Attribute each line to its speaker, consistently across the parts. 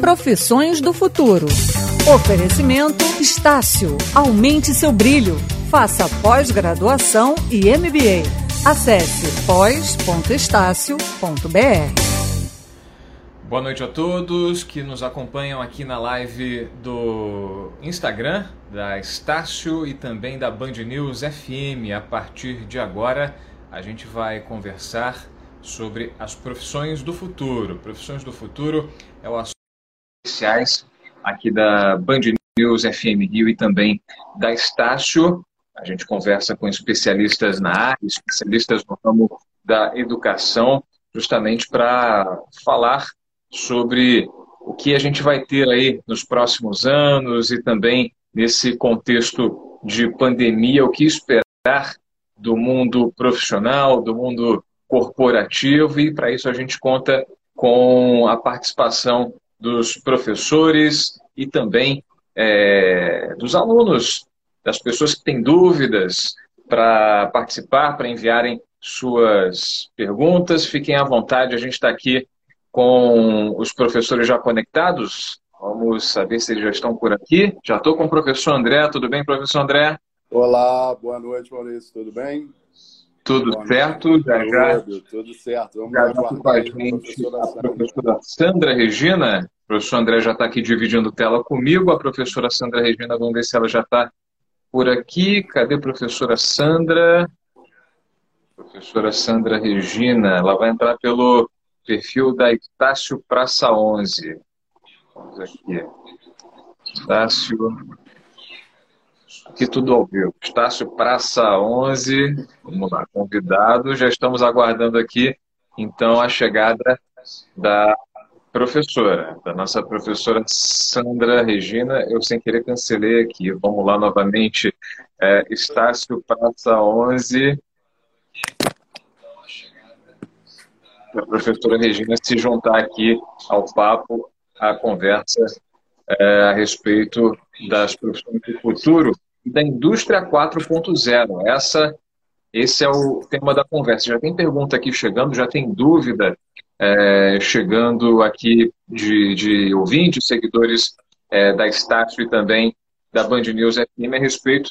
Speaker 1: Profissões do futuro. Oferecimento Estácio. Aumente seu brilho. Faça pós-graduação e MBA. Acesse pós.estácio.br.
Speaker 2: Boa noite a todos que nos acompanham aqui na live do Instagram da Estácio e também da Band News FM. A partir de agora, a gente vai conversar sobre as profissões do futuro. Profissões do futuro é o assunto especiais aqui da Band News FM Rio e também da Estácio. A gente conversa com especialistas na área, especialistas no ramo da educação, justamente para falar sobre o que a gente vai ter aí nos próximos anos e também nesse contexto de pandemia, o que esperar do mundo profissional, do mundo corporativo, e para isso a gente conta com a participação dos professores e também é, dos alunos, das pessoas que têm dúvidas para participar, para enviarem suas perguntas. Fiquem à vontade, a gente está aqui com os professores já conectados. Vamos saber se eles já estão por aqui. Já estou com o professor André. Tudo bem, professor André?
Speaker 3: Olá, boa noite, Maurício. Tudo bem?
Speaker 2: Tudo boa certo? Já, já,
Speaker 3: tudo certo. Vamos
Speaker 2: já, já com a gente a professora Sandra Regina. O professor André já está aqui dividindo tela comigo. A professora Sandra Regina, vamos ver se ela já está por aqui. Cadê a professora Sandra? Professora Sandra Regina, ela vai entrar pelo perfil da Estácio Praça 11. Vamos aqui. Estácio. Aqui tudo ao vivo. Estácio Praça 11. Vamos lá, convidado. Já estamos aguardando aqui, então, a chegada da professora, da nossa professora Sandra Regina. Eu, sem querer, cancelei aqui. Vamos lá novamente. É, Estácio Praça 11. A professora Regina se juntar aqui ao papo, à conversa é, a respeito das profissões do futuro da indústria 4.0. Essa esse é o tema da conversa. Já tem pergunta aqui chegando, já tem dúvida é, chegando aqui de, de ouvintes, seguidores é, da Estácio e também da Band News FM a respeito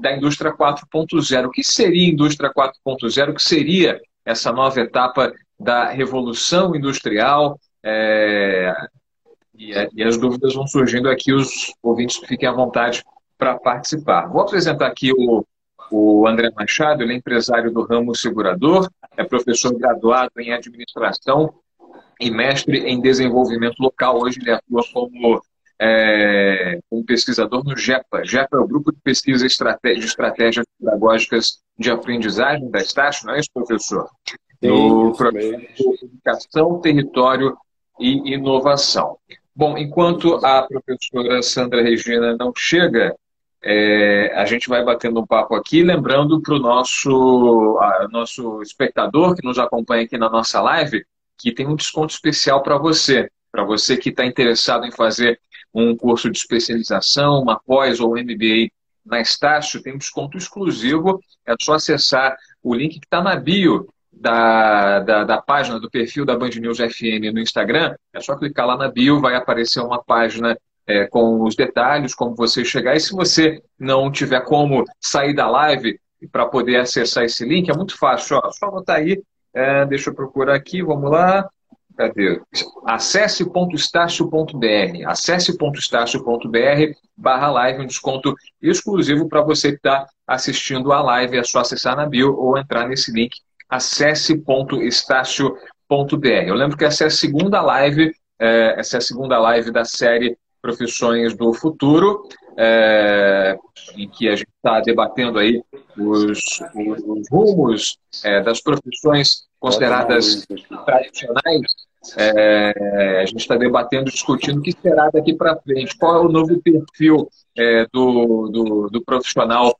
Speaker 2: da indústria 4.0. O que seria indústria 4.0? O que seria essa nova etapa da revolução industrial? É, e, e, as dúvidas vão surgindo aqui, os ouvintes fiquem à vontade para participar. Vou apresentar aqui o o André Machado, ele é empresário do ramo segurador, é professor graduado em administração e mestre em desenvolvimento local. Hoje ele atua como, é, como pesquisador no GEPA. GEPA é o Grupo de Pesquisa de Estratégias Pedagógicas de Aprendizagem da Estácio, não é isso, professor? No de Educação, Território e Inovação. Bom, enquanto a professora Sandra Regina não chega, é, a gente vai batendo um papo aqui, lembrando para o nosso, nosso espectador que nos acompanha aqui na nossa live, que tem um desconto especial para você, para você que está interessado em fazer um curso de especialização, uma pós ou um MBA na Estácio, tem um desconto exclusivo, é só acessar o link que está na bio da, da, da, página, do perfil da Band News FM no Instagram, é só clicar lá na bio, vai aparecer uma página é, com os detalhes, como você chegar. E se você não tiver como sair da live para poder acessar esse link, é muito fácil. Ó, só botar aí, é, deixa eu procurar aqui, vamos lá. Cadê? Acesse.estácio.br. Acesse.estácio.br barra live, um desconto exclusivo para você que está assistindo a live. É só acessar na bio ou entrar nesse link acesse.estácio.br. Eu lembro que essa é a segunda live, é, essa é a segunda live da série Profissões do Futuro, é, em que a gente está debatendo aí os, os, os rumos é, das profissões consideradas tradicionais. É, a gente está debatendo, discutindo o que será daqui para frente, qual é o novo perfil do, do, do profissional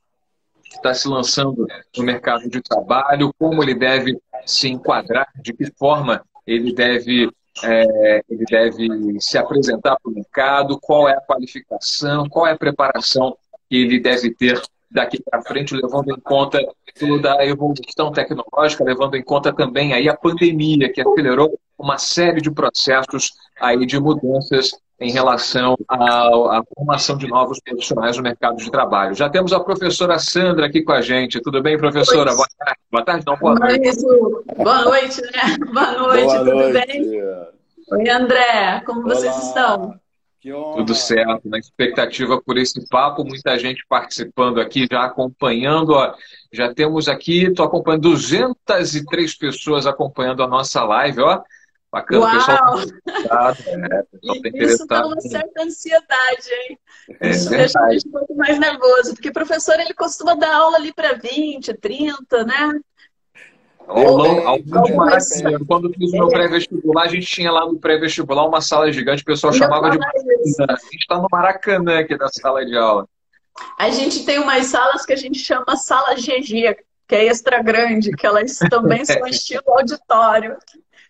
Speaker 2: que está se lançando no mercado de trabalho, como ele deve se enquadrar, de que forma ele deve é, ele deve se apresentar para o mercado, qual é a qualificação, qual é a preparação que ele deve ter daqui para frente, levando em conta toda a evolução tecnológica, levando em conta também aí a pandemia, que acelerou uma série de processos aí de mudanças em relação à, formação de novos profissionais no mercado de trabalho. Já temos a professora Sandra aqui com a gente. Tudo bem, professora? Boa tarde. Boa tarde, não, boa noite.
Speaker 4: Boa noite, né? Boa noite, boa tudo noite. bem? Oi, André, como Olá. vocês estão?
Speaker 2: Tudo certo, na expectativa por esse papo, muita gente participando aqui, já acompanhando. Ó, já temos aqui, estou acompanhando 203 pessoas acompanhando a nossa live, ó.
Speaker 4: Bacana, Uau! pessoal. É, pessoal tá Isso dá uma certa ansiedade, hein? É, Isso deixa a gente um pouco mais nervoso, porque o professor ele costuma dar aula ali para 20, 30, né?
Speaker 2: Ao longo, ao longo quando fiz o meu pré-vestibular, a gente tinha lá no pré-vestibular uma sala gigante, o pessoal chamava de Maracanã. A gente está no Maracanã aqui da sala de aula.
Speaker 4: A gente tem umas salas que a gente chama sala GG, que é extra grande, que elas também são estilo auditório.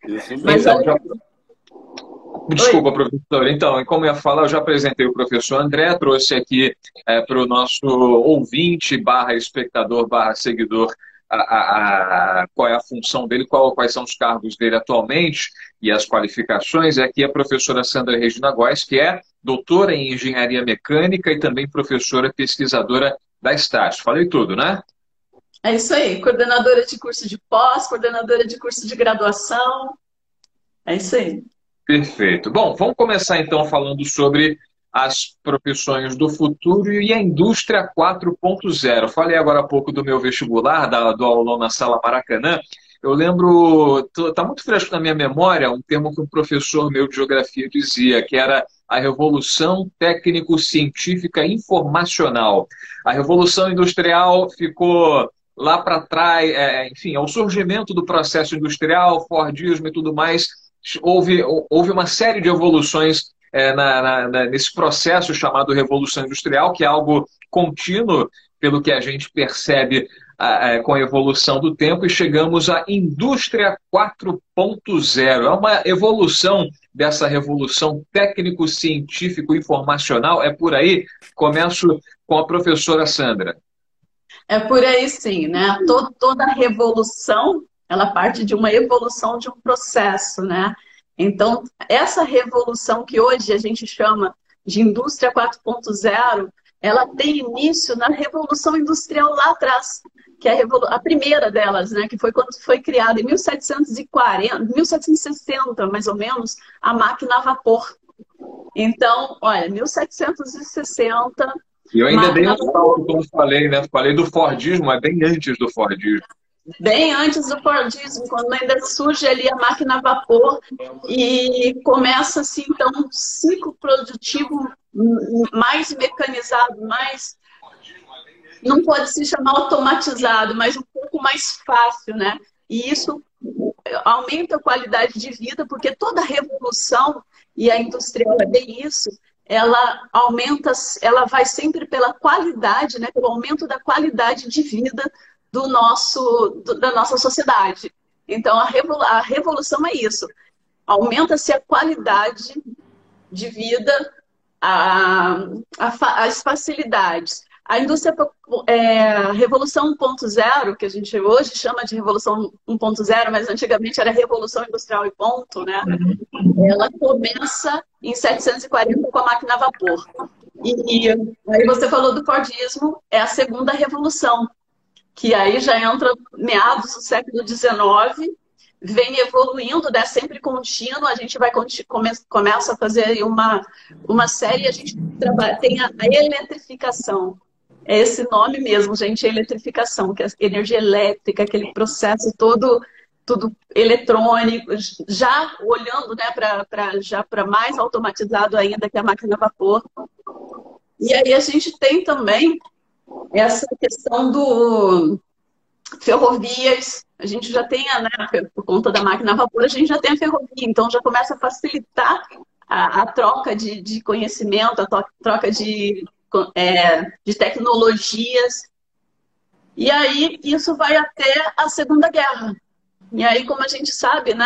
Speaker 2: Isso Mas então, já... Desculpa, Oi. professor. Então, como eu ia falar, eu já apresentei o professor André, trouxe aqui é, para o nosso ouvinte, barra espectador, barra seguidor, a, a, qual é a função dele, qual, quais são os cargos dele atualmente e as qualificações. É aqui a professora Sandra Regina Góes, que é doutora em engenharia mecânica e também professora pesquisadora da Estácio. Falei tudo, né?
Speaker 4: É isso aí, coordenadora de curso de pós, coordenadora de curso de graduação. É isso aí.
Speaker 2: Perfeito. Bom, vamos começar então falando sobre as profissões do futuro e a indústria 4.0. Falei agora há pouco do meu vestibular, da, do aulão na sala Maracanã. Eu lembro, está muito fresco na minha memória, um termo que um professor meu de geografia dizia, que era a revolução técnico-científica informacional. A revolução industrial ficou lá para trás, é, enfim, ao surgimento do processo industrial, Fordismo e tudo mais, houve, houve uma série de evoluções é, na, na, na, nesse processo chamado Revolução Industrial, que é algo contínuo, pelo que a gente percebe com a evolução do tempo, e chegamos à Indústria 4.0. É uma evolução dessa revolução técnico-científico-informacional. É por aí. Começo com a professora Sandra.
Speaker 4: É por aí sim, né? Todo, toda revolução, ela parte de uma evolução de um processo, né? Então, essa revolução que hoje a gente chama de indústria 4.0, ela tem início na revolução industrial lá atrás, que é a, a, primeira delas, né, que foi quando foi criada em 1740, 1760, mais ou menos, a máquina a vapor. Então, olha, 1760
Speaker 2: e eu ainda dei um salto, como falei, né? Falei do Fordismo, mas bem antes do Fordismo.
Speaker 4: Bem antes do Fordismo, quando ainda surge ali a máquina a vapor e começa-se, então, um ciclo produtivo mais mecanizado, mais. Não pode se chamar automatizado, mas um pouco mais fácil, né? E isso aumenta a qualidade de vida, porque toda revolução, e a industrial é bem isso, ela aumenta, ela vai sempre pela qualidade, né, pelo aumento da qualidade de vida do nosso, do, da nossa sociedade. Então, a, revolu a revolução é isso. Aumenta-se a qualidade de vida, a, a, as facilidades. A indústria é, Revolução 1.0, que a gente hoje chama de Revolução 1.0, mas antigamente era Revolução Industrial e ponto, né? Ela começa em 740 com a máquina a vapor. E, e aí você falou do Fordismo, é a segunda revolução, que aí já entra meados do século XIX, vem evoluindo, né, sempre contínuo, a gente vai come, começa a fazer uma, uma série, a gente trabalha, tem a, a eletrificação, é esse nome mesmo, gente, eletrificação, que é energia elétrica, aquele processo todo tudo eletrônico, já olhando né, para já para mais automatizado ainda que a máquina a vapor. E aí a gente tem também essa questão do ferrovias, a gente já tem, né, por conta da máquina a vapor, a gente já tem a ferrovia, então já começa a facilitar a, a troca de, de, conhecimento, a troca de, é, de tecnologias. E aí isso vai até a Segunda Guerra. E aí, como a gente sabe, né,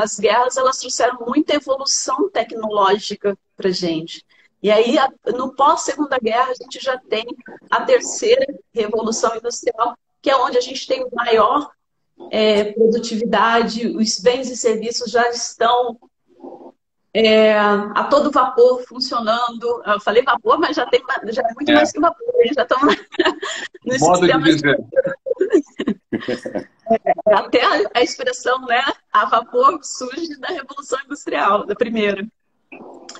Speaker 4: as guerras elas trouxeram muita evolução tecnológica para gente. E aí, no pós-segunda guerra, a gente já tem a terceira revolução industrial, que é onde a gente tem maior é, produtividade, os bens e serviços já estão é, a todo vapor funcionando. Eu falei vapor, mas já, tem, já é muito é. mais que vapor, já estamos
Speaker 2: no Modo sistema. De dizer.
Speaker 4: É, até a, a, expressão, né? A vapor surge da Revolução Industrial, da primeira.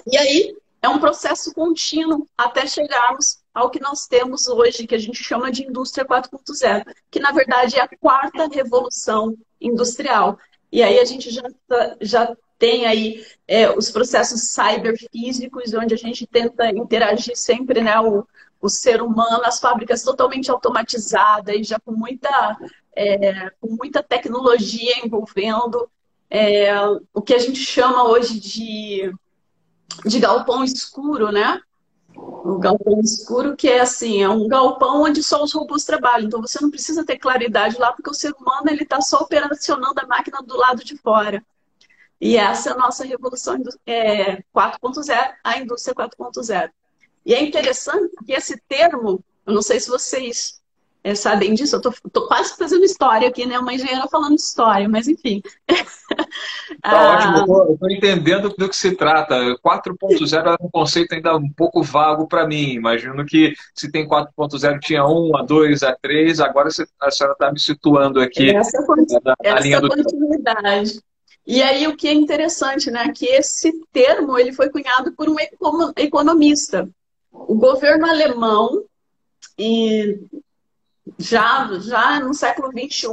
Speaker 4: E aí é um processo contínuo até chegarmos ao que nós temos hoje, que a gente chama de indústria 4.0, que na verdade é a quarta revolução industrial. E aí a gente já, tá, já tem aí é, os processos cyberfísicos, onde a gente tenta interagir sempre, né, o, o ser humano, as fábricas totalmente automatizadas, já com muita, é, com muita tecnologia envolvendo é, o que a gente chama hoje de, de galpão escuro, né? O galpão escuro, que é assim, é um galpão onde só os robôs trabalham. Então você não precisa ter claridade lá, porque o ser humano ele está só operacionando a máquina do lado de fora. E essa é a nossa revolução é, 4.0, a indústria 4.0. E é interessante que esse termo, eu não sei se vocês é, sabem disso, eu tô, tô, quase fazendo história aqui, né? Uma engenheira falando história, mas enfim.
Speaker 2: Tá ah, ótimo, eu estou entendendo do que se trata. 4.0 é um conceito ainda um pouco vago para mim. Imagino que se tem 4.0 tinha 1, a 2, a 3, agora a senhora está me situando aqui
Speaker 4: essa, na, essa linha do continuidade. E aí o que é interessante, né, que esse termo ele foi cunhado por um economista. O governo alemão e já, já no século XXI,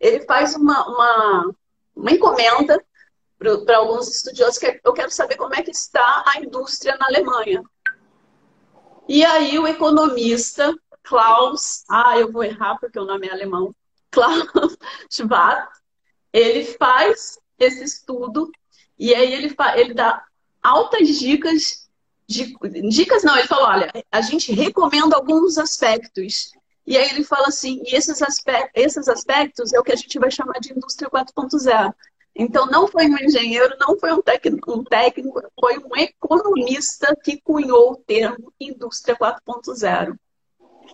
Speaker 4: ele faz uma, uma, uma encomenda para alguns estudiosos que eu quero saber como é que está a indústria na Alemanha. E aí o economista Klaus, ah, eu vou errar porque o nome é alemão, Klaus Schwab, ele faz esse estudo e aí ele, ele dá altas dicas, de, dicas não, ele falou, olha, a gente recomenda alguns aspectos e aí ele fala assim, e esses aspectos, esses aspectos é o que a gente vai chamar de indústria 4.0. Então não foi um engenheiro, não foi um técnico, um técnico, foi um economista que cunhou o termo indústria 4.0.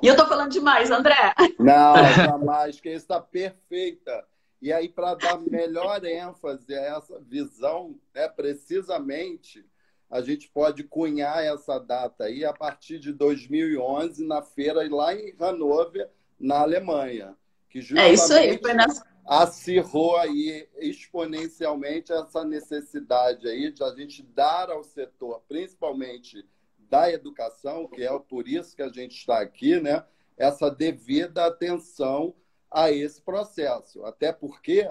Speaker 4: E eu estou falando demais, André.
Speaker 3: Não, jamais, que está perfeita. E aí, para dar melhor ênfase a essa visão, né, precisamente, a gente pode cunhar essa data aí a partir de 2011 na feira lá em Hannover, na Alemanha, que
Speaker 4: justamente é isso aí, foi nas...
Speaker 3: acirrou aí exponencialmente essa necessidade aí de a gente dar ao setor, principalmente da educação, que é por isso que a gente está aqui, né, essa devida atenção a esse processo, até porque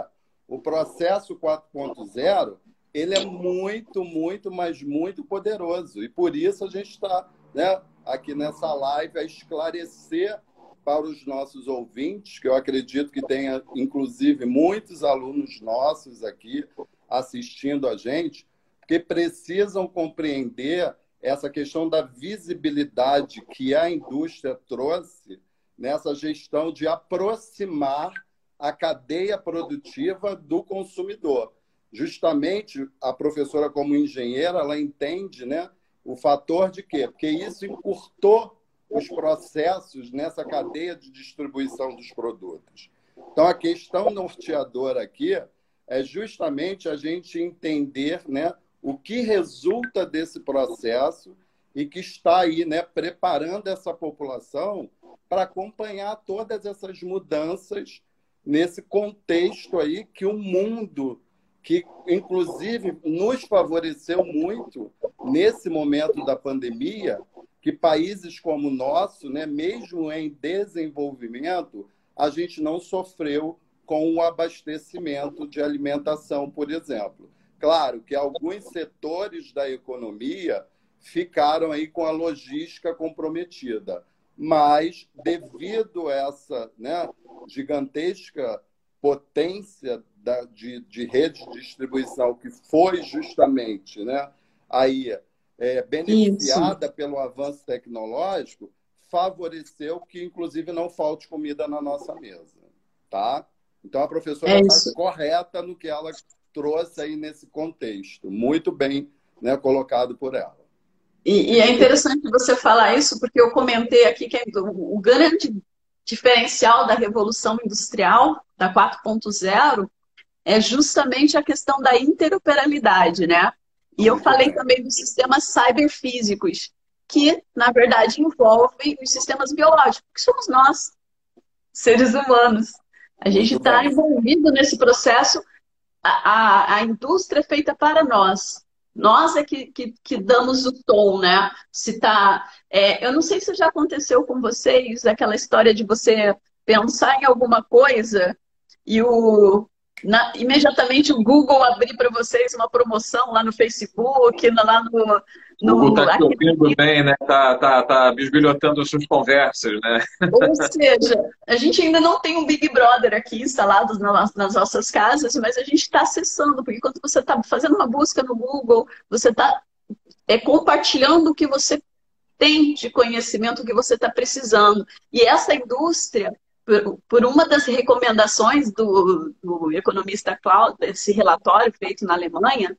Speaker 3: o processo 4.0 ele é muito, muito, mas muito poderoso. E por isso a gente está né, aqui nessa live a esclarecer para os nossos ouvintes, que eu acredito que tenha, inclusive, muitos alunos nossos aqui assistindo a gente, que precisam compreender essa questão da visibilidade que a indústria trouxe nessa gestão de aproximar a cadeia produtiva do consumidor justamente a professora como engenheira, ela entende, né, o fator de quê? Porque isso encurtou os processos nessa cadeia de distribuição dos produtos. Então a questão norteadora aqui é justamente a gente entender, né, o que resulta desse processo e que está aí, né, preparando essa população para acompanhar todas essas mudanças nesse contexto aí que o mundo que inclusive nos favoreceu muito nesse momento da pandemia, que países como o nosso, né, mesmo em desenvolvimento, a gente não sofreu com o abastecimento de alimentação, por exemplo. Claro que alguns setores da economia ficaram aí com a logística comprometida, mas devido a essa né, gigantesca potência da, de, de rede de distribuição que foi justamente né, aí, é, beneficiada Isso. pelo avanço tecnológico, favoreceu que, inclusive, não falte comida na nossa mesa. Tá? Então, a professora é está correta no que ela trouxe aí nesse contexto. Muito bem né, colocado por ela.
Speaker 4: E, e, é interessante você falar isso, porque eu comentei aqui que o grande diferencial da revolução industrial, da 4.0, é justamente a questão da interoperabilidade, né? E eu falei também dos sistemas cyberfísicos, que, na verdade, envolvem os sistemas biológicos, que somos nós, seres humanos. A gente está envolvido nesse processo, a, a, a, indústria é feita para nós. Nós é que, que, que damos o tom, né? Se tá, é, eu não sei se já aconteceu com vocês aquela história de você pensar em alguma coisa e o, na, imediatamente o Google abrir para vocês uma promoção lá no Facebook, lá no.
Speaker 2: no o Google está te ouvindo bem, né? Está tá, tá bisbilhotando as suas conversas, né?
Speaker 4: Ou seja, a gente ainda não tem um Big Brother aqui instalado nas, nas nossas casas, mas a gente está acessando, porque quando você está fazendo uma busca no Google, você está é, compartilhando o que você tem de conhecimento, o que você está precisando. E essa indústria por, por uma das recomendações do, do economista Klaus, desse relatório feito na Alemanha,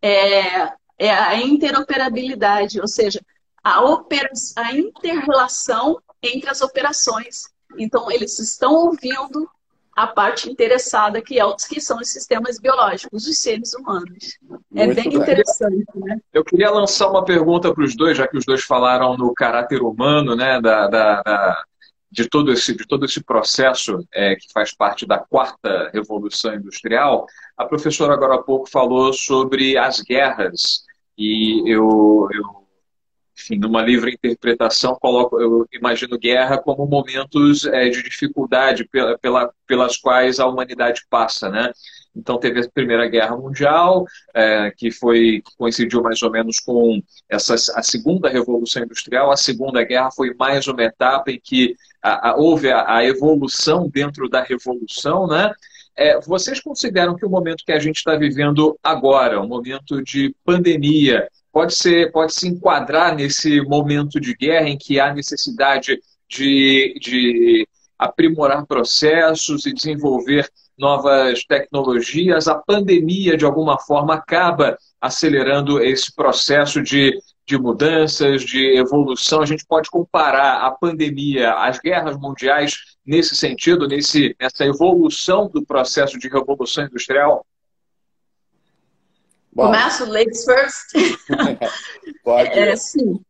Speaker 4: é, é a interoperabilidade, ou seja, a, opera, a inter-relação entre as operações. Então, eles estão ouvindo a parte interessada, que, é, que são os sistemas biológicos, os seres humanos. É Muito bem, bem interessante, né?
Speaker 2: Eu queria lançar uma pergunta para os dois, já que os dois falaram no caráter humano, né, da, da, da de todo esse, de todo esse processo é, que faz parte da quarta revolução industrial, a professora agora há pouco falou sobre as guerras. E eu, eu enfim, numa livre interpretação, coloco, eu imagino guerra como momentos é, de dificuldade pela, pela, pelas quais a humanidade passa, né? Então teve a Primeira Guerra Mundial, é, que foi que coincidiu mais ou menos com essa, a Segunda Revolução Industrial. A Segunda Guerra foi mais uma etapa em que a, a, houve a, a, evolução dentro da revolução, né? É, vocês consideram que o momento que a gente está vivendo agora, um momento de pandemia, pode ser pode se enquadrar nesse momento de guerra em que há necessidade de, de aprimorar processos e desenvolver novas tecnologias, a pandemia, de alguma forma, acaba acelerando esse processo de, de mudanças, de evolução. A gente pode comparar a pandemia, as guerras mundiais, nesse sentido, nesse, nessa evolução do processo de revolução industrial?
Speaker 4: Bom. Começo, ladies first.
Speaker 3: pode.
Speaker 4: É, sim.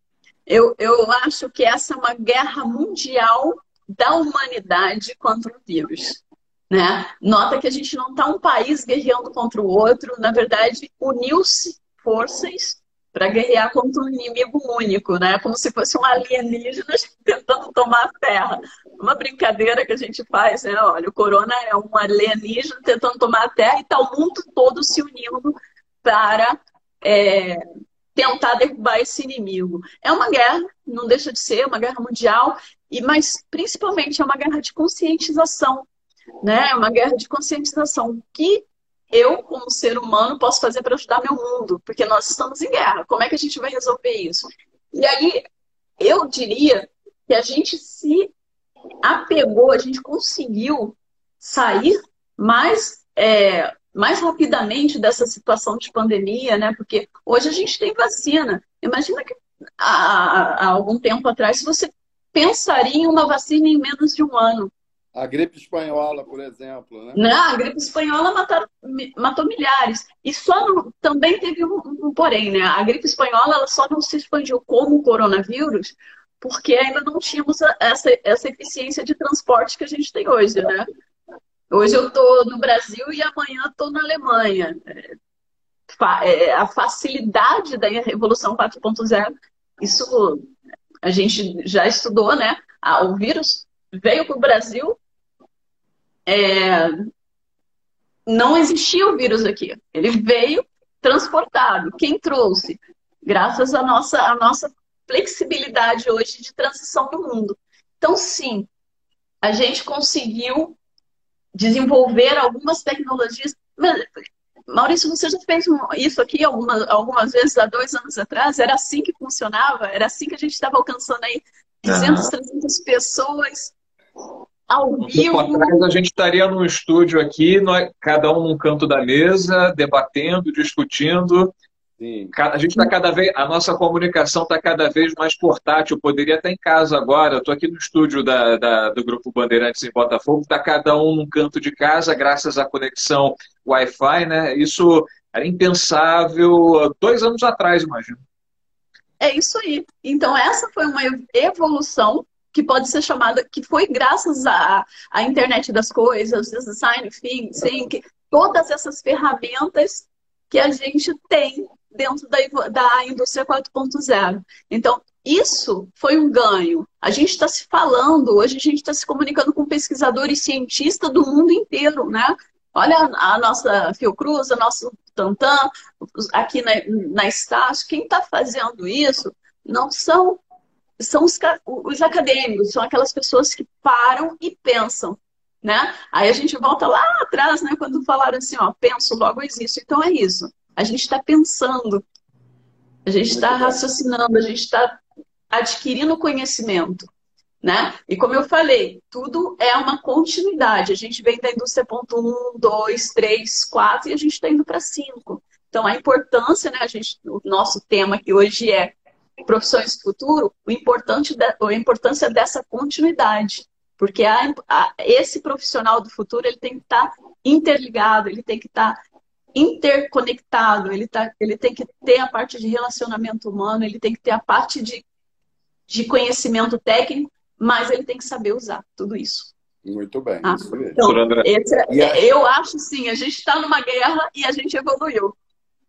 Speaker 4: Eu, eu acho que essa é uma guerra mundial da humanidade contra o vírus. Né? Nota que a gente não está um país guerreando contra o outro, na verdade, uniu-se forças para guerrear contra um inimigo único, né? Como se fosse um alienígena tentando tomar a Terra. Uma brincadeira que a gente faz, né? Olha, o corona é um alienígena tentando tomar a Terra e está o mundo todo se unindo para é, tentar derrubar esse inimigo. É uma guerra, não deixa de ser, uma guerra mundial, e mas principalmente é uma guerra de conscientização né? É uma guerra de conscientização. O que eu, como ser humano, posso fazer para ajudar meu mundo? Porque nós estamos em guerra. Como é que a gente vai resolver isso? E aí, eu diria que a gente se apegou, a gente conseguiu sair mais, é, mais rapidamente dessa situação de pandemia, né? Porque hoje a gente tem vacina. Imagina que há, há algum tempo atrás você pensaria em uma vacina em menos de um ano.
Speaker 3: A gripe espanhola, por exemplo, né?
Speaker 4: Não, a gripe espanhola matou, matou milhares. E só também teve um, um, porém, né? A gripe espanhola ela só não se expandiu como o coronavírus porque ainda não tínhamos essa, essa eficiência de transporte que a gente tem hoje, né? Hoje eu estou no Brasil e amanhã estou na Alemanha. É, a facilidade da Revolução 4.0, isso a gente já estudou, né? Ah, o vírus veio para o Brasil, é, não existia o vírus aqui. Ele veio transportado. Quem trouxe? Graças à nossa, à nossa flexibilidade hoje de transição do mundo. Então, sim, a gente conseguiu desenvolver algumas tecnologias. Maurício, você já fez isso aqui algumas, algumas vezes há dois anos atrás? Era assim que funcionava? Era assim que a gente estava alcançando aí 200, uhum. 300 pessoas ao um vivo.
Speaker 2: Atrás a gente estaria num estúdio aqui, nós, cada um num canto da mesa, debatendo, discutindo, Sim. A gente está cada vez, a nossa comunicação está cada vez mais portátil. poderia estar em casa agora. Eu estou aqui no estúdio da, da, do Grupo Bandeirantes em Botafogo. Está cada um num canto de casa, graças à conexão Wi-Fi, né? Isso era impensável dois anos atrás, imagino.
Speaker 4: É isso aí. Então essa foi uma evolução que pode ser chamada, que foi graças à, à internet das coisas, design thinking, todas essas ferramentas que a gente tem dentro da, da indústria 4.0. Então, isso foi um ganho. A gente está se falando, hoje a gente está se comunicando com pesquisadores cientistas do mundo inteiro, né? Olha a nossa Fiocruz, a nossa Tantan, aqui na, na Estácio, quem está fazendo isso não são, são os, os acadêmicos, são aquelas pessoas que param e pensam. Né? Aí a gente volta lá atrás, né? Quando falaram assim, ó, penso, logo existo. Então é isso. A gente está pensando, a gente está raciocinando, a gente está adquirindo conhecimento. Né? E como eu falei, tudo é uma continuidade. A gente vem da indústria ponto 1, 2, 3, 4 e a gente está indo para 5. Então, a importância, né, a gente, o nosso tema que hoje é profissões do futuro, o importante a importância dessa continuidade. Porque a, a, esse profissional do futuro ele tem que estar tá interligado, ele tem que estar tá interconectado, ele, tá, ele tem que ter a parte de relacionamento humano, ele tem que ter a parte de, de conhecimento técnico, mas ele tem que saber usar tudo isso.
Speaker 3: Muito bem.
Speaker 4: Ah, então, esse, é, eu acho sim, a gente está numa guerra e a gente evoluiu.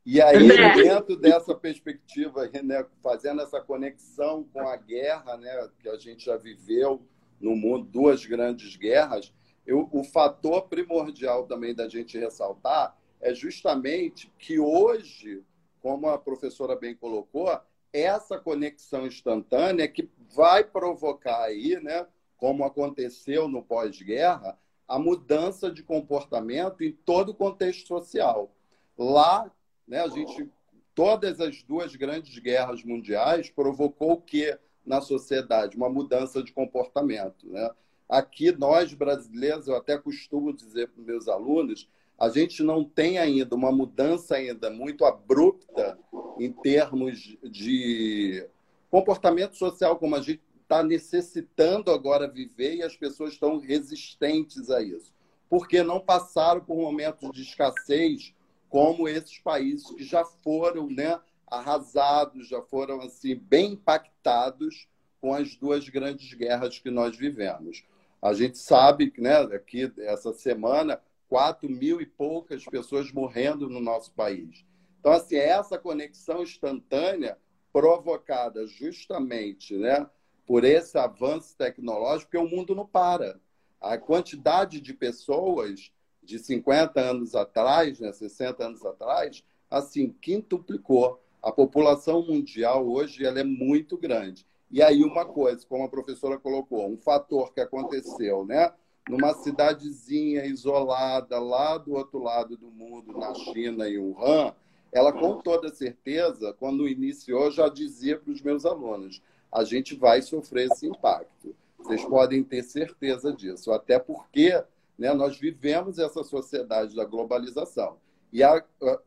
Speaker 3: E aí, né? dentro dessa perspectiva, né, fazendo essa conexão com a guerra né, que a gente já viveu no mundo, duas grandes guerras, eu, o fator primordial também da gente ressaltar é justamente que hoje, como a professora bem colocou, essa conexão instantânea que vai provocar aí, né, como aconteceu no pós-guerra, a mudança de comportamento em todo o contexto social. Lá, né, a gente todas as duas grandes guerras mundiais provocou o que na sociedade? Uma mudança de comportamento, né? Aqui nós brasileiros, eu até costumo dizer para meus alunos, a gente não tem ainda uma mudança ainda muito abrupta em termos de comportamento social como a gente está necessitando agora viver e as pessoas estão resistentes a isso. Porque não passaram por momentos de escassez como esses países que já foram né, arrasados, já foram assim bem impactados com as duas grandes guerras que nós vivemos. A gente sabe que né, aqui essa semana 4 mil e poucas pessoas morrendo no nosso país. Então, assim, essa conexão instantânea provocada justamente né, por esse avanço tecnológico, porque o mundo não para. A quantidade de pessoas de 50 anos atrás, né, 60 anos atrás, assim, quintuplicou. A população mundial hoje ela é muito grande. E aí uma coisa, como a professora colocou, um fator que aconteceu, né? numa cidadezinha isolada lá do outro lado do mundo, na China e Wuhan, ela com toda certeza, quando iniciou, já dizia para os meus alunos: a gente vai sofrer esse impacto. Vocês podem ter certeza disso, até porque né, nós vivemos essa sociedade da globalização. E a,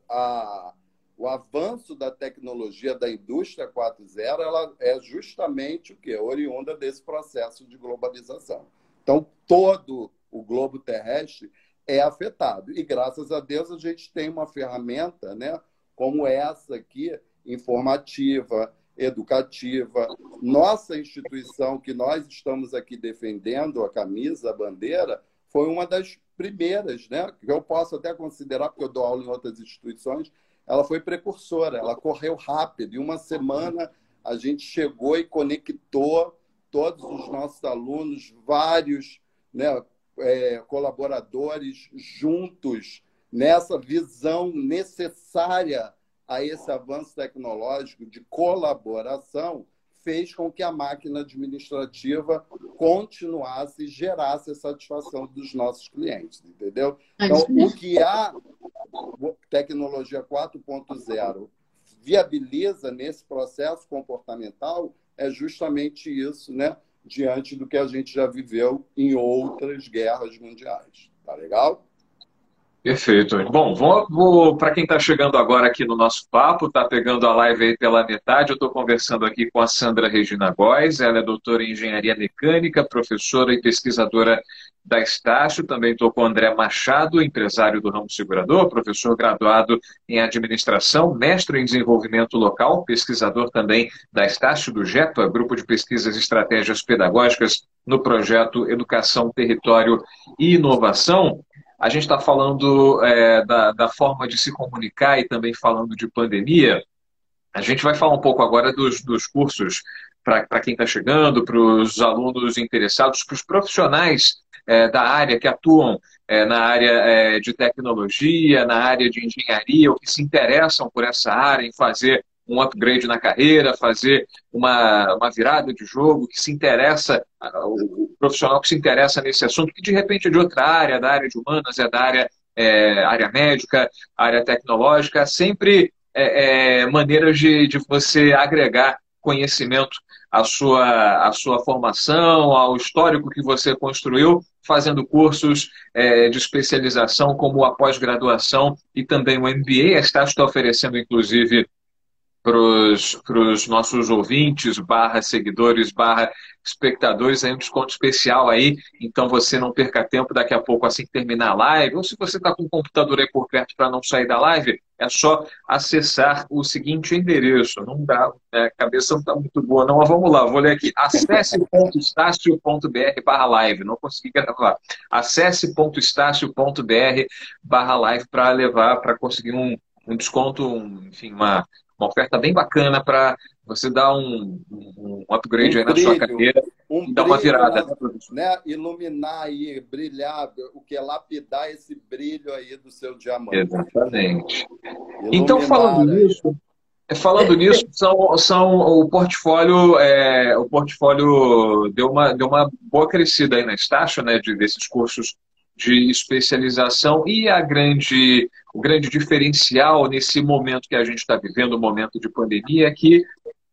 Speaker 3: a, o avanço da tecnologia da indústria 4.0 ela é justamente o que? Oriunda desse processo de globalização. Então, todo o globo terrestre é afetado. E graças a Deus a gente tem uma ferramenta, né, como essa aqui, informativa, educativa. Nossa instituição, que nós estamos aqui defendendo, a camisa, a bandeira, foi uma das primeiras, né? Que eu posso até considerar, porque eu dou aula em outras instituições, ela foi precursora, ela correu rápido. Em uma semana a gente chegou e conectou todos os nossos alunos, vários né, é, colaboradores juntos nessa visão necessária a esse avanço tecnológico de colaboração, fez com que a máquina administrativa continuasse e gerasse a satisfação dos nossos clientes, entendeu? Então, o que a tecnologia 4.0 viabiliza nesse processo comportamental é justamente isso, né? Diante do que a gente já viveu em outras guerras mundiais. Tá legal?
Speaker 2: Perfeito. Bom, vou, vou para quem está chegando agora aqui no nosso papo, está pegando a live aí pela metade, eu estou conversando aqui com a Sandra Regina Góes, ela é doutora em engenharia mecânica, professora e pesquisadora da Estácio, também estou com o André Machado, empresário do ramo segurador, professor graduado em administração, mestre em desenvolvimento local, pesquisador também da Estácio do GEPA, Grupo de Pesquisas e Estratégias Pedagógicas, no projeto Educação, Território e Inovação. A gente está falando é, da, da forma de se comunicar e também falando de pandemia. A gente vai falar um pouco agora dos, dos cursos para quem está chegando, para os alunos interessados, para os profissionais é, da área que atuam é, na área é, de tecnologia, na área de engenharia, ou que se interessam por essa área, em fazer um upgrade na carreira, fazer uma, uma virada de jogo, que se interessa, o profissional que se interessa nesse assunto, que de repente é de outra área, da área de humanas, é da área, é, área médica, área tecnológica, sempre é, é, maneiras de, de você agregar conhecimento à sua, à sua formação, ao histórico que você construiu, fazendo cursos é, de especialização como a pós-graduação e também o MBA. A Estácio está oferecendo, inclusive, para os nossos ouvintes, barra seguidores, barra espectadores, aí um desconto especial aí, então você não perca tempo daqui a pouco assim que terminar a live, ou se você está com o computador aí por perto para não sair da live, é só acessar o seguinte endereço, não dá, né? a cabeça não está muito boa não, mas vamos lá, vou ler aqui, acesse.estácio.br barra live, não consegui gravar, acesse.estácio.br barra live para levar, para conseguir um, um desconto, um, enfim, uma, uma oferta bem bacana para você dar um, um upgrade um aí na brilho, sua carreira um e dar uma virada.
Speaker 3: Né? Iluminar aí, brilhar, o que é lapidar esse brilho aí do seu diamante.
Speaker 2: Exatamente. Iluminar então, falando aí. nisso, falando nisso, são, são o portfólio, é, o portfólio deu uma, deu uma boa crescida aí na Estácio, né, de, desses cursos de especialização e a grande, o grande diferencial nesse momento que a gente está vivendo, o momento de pandemia, é que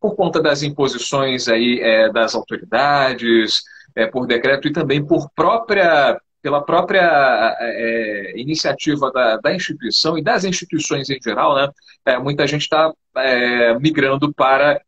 Speaker 2: por conta das imposições aí é, das autoridades, é, por decreto e também por própria pela própria é, iniciativa da, da, instituição e das instituições em geral, né, é, muita gente está é, migrando para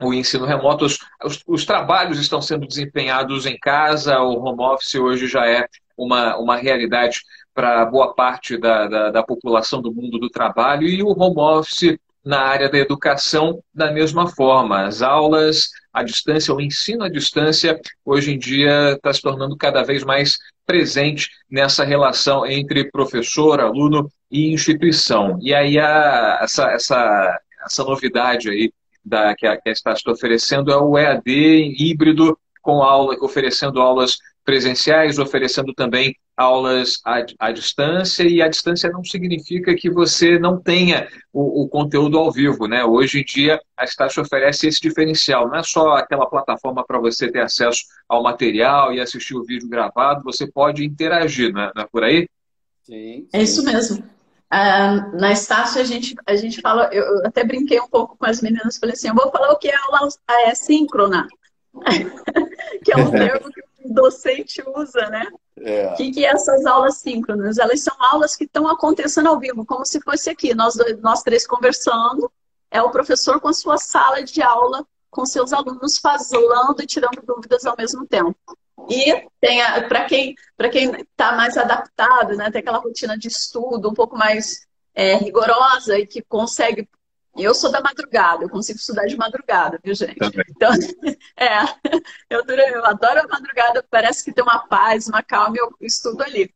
Speaker 2: o ensino remoto. Os, os, os, trabalhos estão sendo desempenhados em casa, o home office hoje já é uma, uma realidade para boa parte da, da, da, população do mundo do trabalho e o home office na área da educação da mesma forma. As aulas à distância, o ensino à distância, hoje em dia está se tornando cada vez mais presente nessa relação entre professor, aluno e instituição. E aí a, essa, essa, essa novidade aí da, que a, que está oferecendo é o EAD híbrido com aula, oferecendo aulas presenciais, oferecendo também aulas à, à, distância, e a distância não significa que você não tenha o, o, conteúdo ao vivo. Né? Hoje em dia, a Estácio oferece esse diferencial. Não é só aquela plataforma para você ter acesso ao material e assistir o vídeo gravado, você pode interagir, não é, não é por aí?
Speaker 4: Sim, sim. É isso mesmo. Uh, na Estácio, a gente, a gente fala, eu até brinquei um pouco com as meninas, falei assim, eu vou falar o que é aula é síncrona, que é um termo que docente usa, né? É. O que, que é essas aulas síncronas? Elas são aulas que estão acontecendo ao vivo, como se fosse aqui, nós, dois, nós três conversando, é o professor com a sua sala de aula, com seus alunos falando e tirando dúvidas ao mesmo tempo. E tem para quem para quem está mais adaptado, né, tem aquela rotina de estudo um pouco mais é, rigorosa e que consegue eu sou da madrugada, eu consigo estudar de madrugada, viu, gente? Também. Então, é, eu, eu adoro a madrugada, parece que tem uma paz, uma calma, eu estudo ali.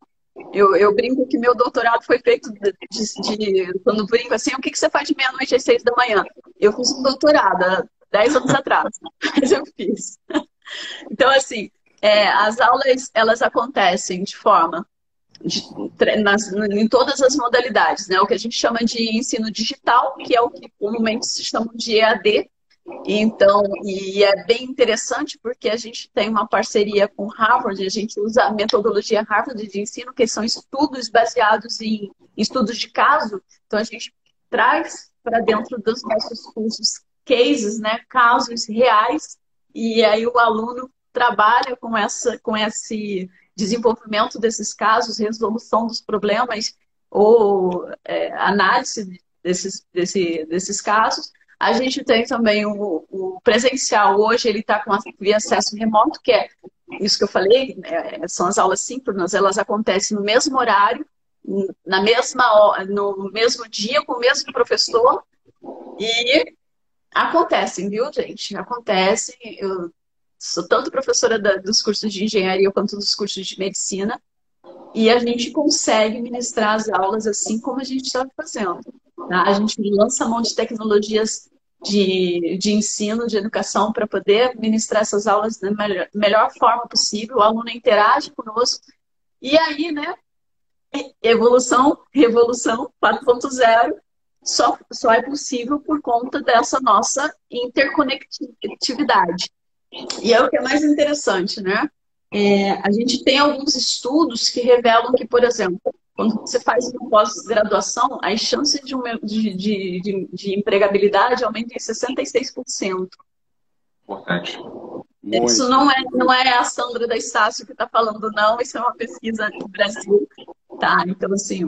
Speaker 4: Eu, eu brinco que meu doutorado foi feito de, de, de quando brinco assim, o que, que você faz de meia-noite às seis da manhã? Eu fiz um doutorado há dez anos atrás, mas eu fiz. Então, assim, é, as aulas, elas acontecem de forma de, nas, em todas as modalidades, né? O que a gente chama de ensino digital, que é o que comumente se chama de EAD. Então, e é bem interessante porque a gente tem uma parceria com Harvard, a gente usa a metodologia Harvard de ensino, que são estudos baseados em estudos de caso. Então, a gente traz para dentro dos nossos cursos cases, né, casos reais, e aí o aluno trabalha com essa com esse desenvolvimento desses casos, resolução dos problemas ou é, análise desses, desse, desses casos. A gente tem também o, o presencial, hoje ele está com via acesso remoto, que é isso que eu falei, né, são as aulas síncronas, elas acontecem no mesmo horário, na mesma, no mesmo dia, com o mesmo professor, e acontecem, viu, gente? Acontecem. Eu sou tanto professora da, dos cursos de engenharia quanto dos cursos de medicina, e a gente consegue ministrar as aulas assim como a gente está fazendo. Tá? A gente lança mão de tecnologias de, de ensino, de educação, para poder ministrar essas aulas da melhor, melhor forma possível. O aluno interage conosco. E aí, né? Evolução, revolução 4.0 só, só é possível por conta dessa nossa interconectividade. E é o que é mais interessante, né? É, a gente tem alguns estudos que revelam que, por exemplo, quando você faz uma pós-graduação, as chances de, de, de, de, empregabilidade aumentam em 66%.
Speaker 2: Importante.
Speaker 4: Isso não é, não é a Sandra da Estácio que está falando, não. Isso é uma pesquisa do Brasil. Tá? Então, assim,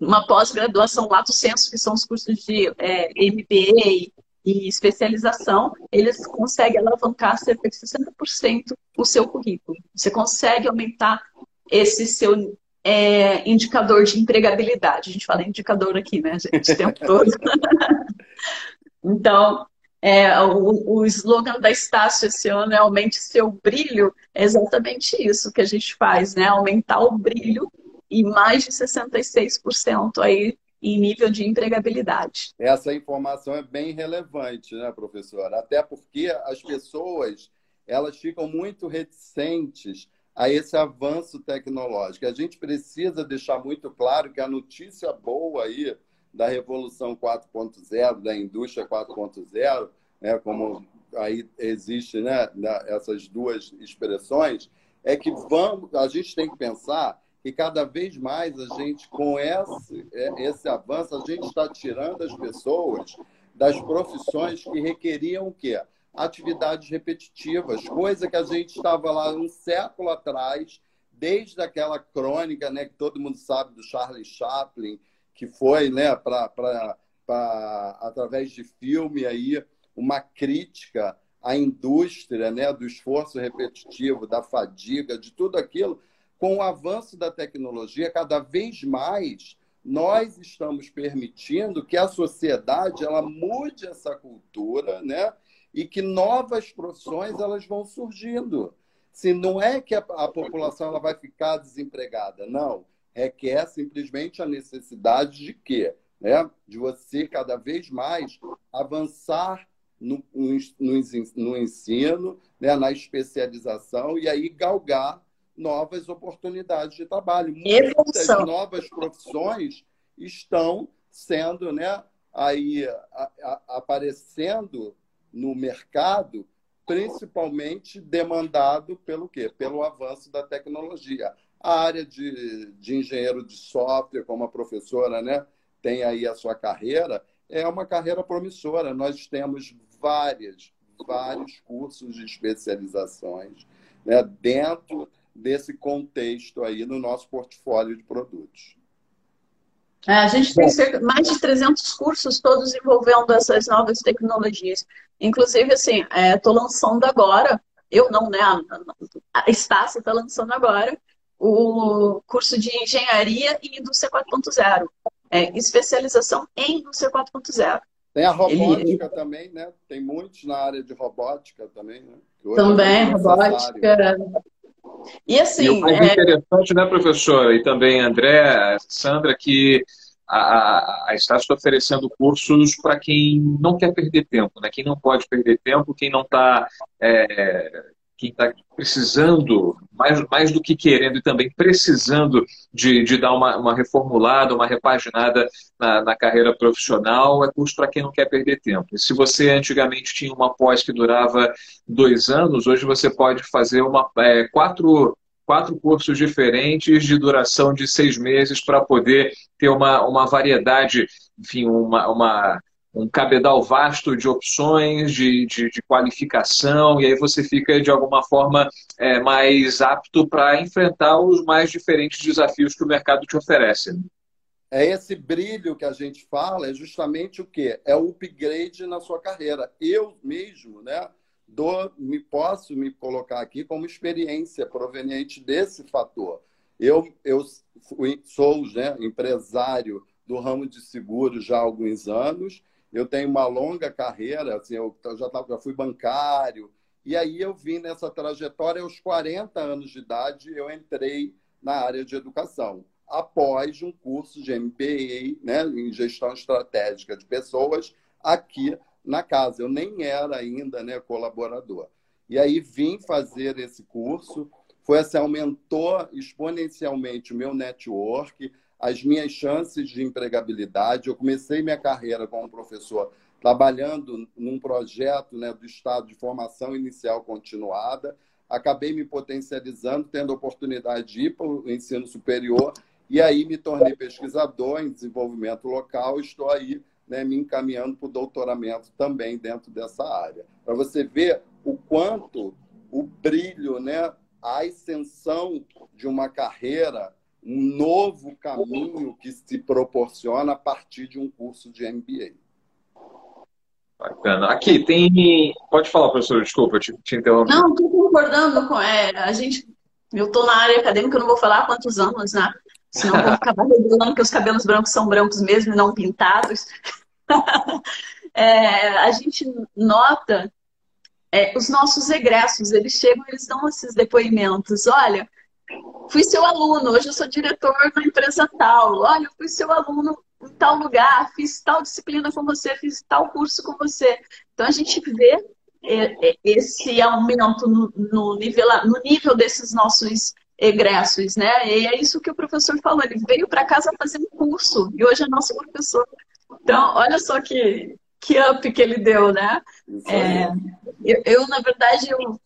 Speaker 4: uma pós-graduação lato senso, que são os cursos de é, MBA e especialização, eles conseguem alavancar cerca de 60% o seu currículo. Você consegue aumentar esse seu é, indicador de empregabilidade. A gente fala indicador aqui, né, gente, o tempo todo. então, é, o, o slogan da Estácio esse ano é aumente seu brilho, é exatamente isso que a gente faz, né? Aumentar o brilho e mais de 66% aí em nível de empregabilidade.
Speaker 3: Essa informação é bem relevante, né, professora? Até porque as pessoas elas ficam muito reticentes a esse avanço tecnológico. A gente precisa deixar muito claro que a notícia boa aí da Revolução 4.0, da indústria 4.0, né, como aí existe né, essas duas expressões, é que vamos, a gente tem que pensar que cada vez mais a gente, com esse, é, esse avanço, a gente está tirando as pessoas das profissões que requeriam o quê? Atividades repetitivas, coisa que a gente estava lá um século atrás, desde aquela crônica, né, que todo mundo sabe do Charlie Chaplin, que foi, né, para através de filme aí, uma crítica à indústria, né, do esforço repetitivo, da fadiga, de tudo aquilo com o avanço da tecnologia, cada vez mais nós estamos permitindo que a sociedade ela mude essa cultura, né? E que novas profissões elas vão surgindo. Se não é que a, a população ela vai ficar desempregada, não. Requer simplesmente a necessidade de quê? Né? De você cada vez mais avançar no, no, no ensino, né? na especialização e aí galgar novas oportunidades de trabalho. Muitas novas profissões estão sendo, né, aí a, a, aparecendo no mercado, principalmente demandado pelo quê? Pelo avanço da tecnologia. A área de, de engenheiro de software, como a professora, né, tem aí a sua carreira, é uma carreira promissora. Nós temos várias, vários cursos de especializações né, dentro desse contexto aí no nosso portfólio de produtos.
Speaker 4: É, a gente tem cerca, mais de 300 cursos todos envolvendo essas novas tecnologias. Inclusive, assim, estou é, lançando agora, eu não, né? A, Estácia está lançando agora o curso de Engenharia e Indústria 4.0. É, especialização em Indústria 4.0.
Speaker 3: Tem a robótica Ele... também, né? Tem muitos na área de robótica também, né?
Speaker 4: Também, é robótica. E assim. E o
Speaker 2: mais é... interessante, né, professora? E também André, Sandra, que a, a Estácio está oferecendo cursos para quem não quer perder tempo, né? Quem não pode perder tempo, quem não está é, quem está precisando, mais, mais do que querendo e também precisando de, de dar uma, uma reformulada, uma repaginada na, na carreira profissional, é curso para quem não quer perder tempo. E se você antigamente tinha uma pós que durava dois anos, hoje você pode fazer uma, é, quatro, quatro cursos diferentes de duração de seis meses para poder ter uma, uma variedade, enfim, uma, uma um cabedal vasto de opções, de, de, de, qualificação, e aí você fica, de alguma forma, é, mais apto para enfrentar os mais diferentes desafios que o mercado te oferece.
Speaker 3: é esse brilho que a gente fala, é justamente o quê? É o upgrade na sua carreira. Eu mesmo, né, dou, me posso me colocar aqui como experiência proveniente desse fator. Eu, eu fui, sou né, empresário do ramo de seguros já há alguns anos. Eu tenho uma longa carreira, assim, eu já, tava, já fui bancário. E aí eu vim nessa trajetória, aos 40 anos de idade, eu entrei na área de educação após um curso de MBA né, em gestão estratégica de pessoas aqui na casa. Eu nem era ainda né, colaborador. E aí vim fazer esse curso, foi assim, aumentou exponencialmente o meu network, as minhas chances de empregabilidade. Eu comecei minha carreira como professor trabalhando num projeto né, do Estado de formação inicial continuada. Acabei me potencializando, tendo a oportunidade de ir para o ensino superior e aí me tornei pesquisador em desenvolvimento local, estou aí né, me encaminhando para o doutoramento também dentro dessa área. Para você ver o quanto o brilho, né, a ascensão de uma carreira, um novo caminho que se proporciona a partir de um curso de MBA.
Speaker 2: Bacana. Aqui tem. Pode falar, professor, desculpa, te, te interrompi.
Speaker 4: Não, estou concordando com. É, a gente. Eu estou na área acadêmica, eu não vou falar há quantos anos, né? Senão eu vou acabar revelando que os cabelos brancos são brancos mesmo e não pintados. é, a gente nota é, os nossos egressos, eles chegam eles dão esses depoimentos. Olha, fui seu aluno, hoje eu sou diretor na empresa tal. Olha, fui seu aluno em tal lugar, fiz tal disciplina com você, fiz tal curso com você. Então a gente vê é, é, esse aumento no, no, nível, no nível desses nossos egressos, né? E é isso que o professor falou, ele veio para casa fazer um curso e hoje é nosso professor. Então, olha só que, que up que ele deu, né? É, eu, eu, na verdade, eu,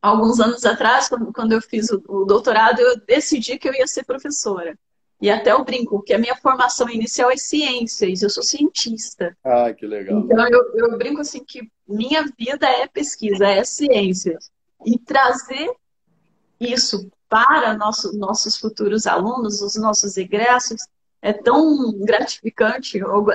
Speaker 4: alguns anos atrás, quando, eu fiz o, doutorado, eu decidi que eu ia ser professora. E até eu brinco que a minha formação inicial é ciências, eu sou cientista.
Speaker 3: Ah, que legal.
Speaker 4: Então eu, eu brinco assim que minha vida é pesquisa, é ciências. E trazer isso para nosso, nossos futuros alunos, os nossos egressos, é tão gratificante. Eu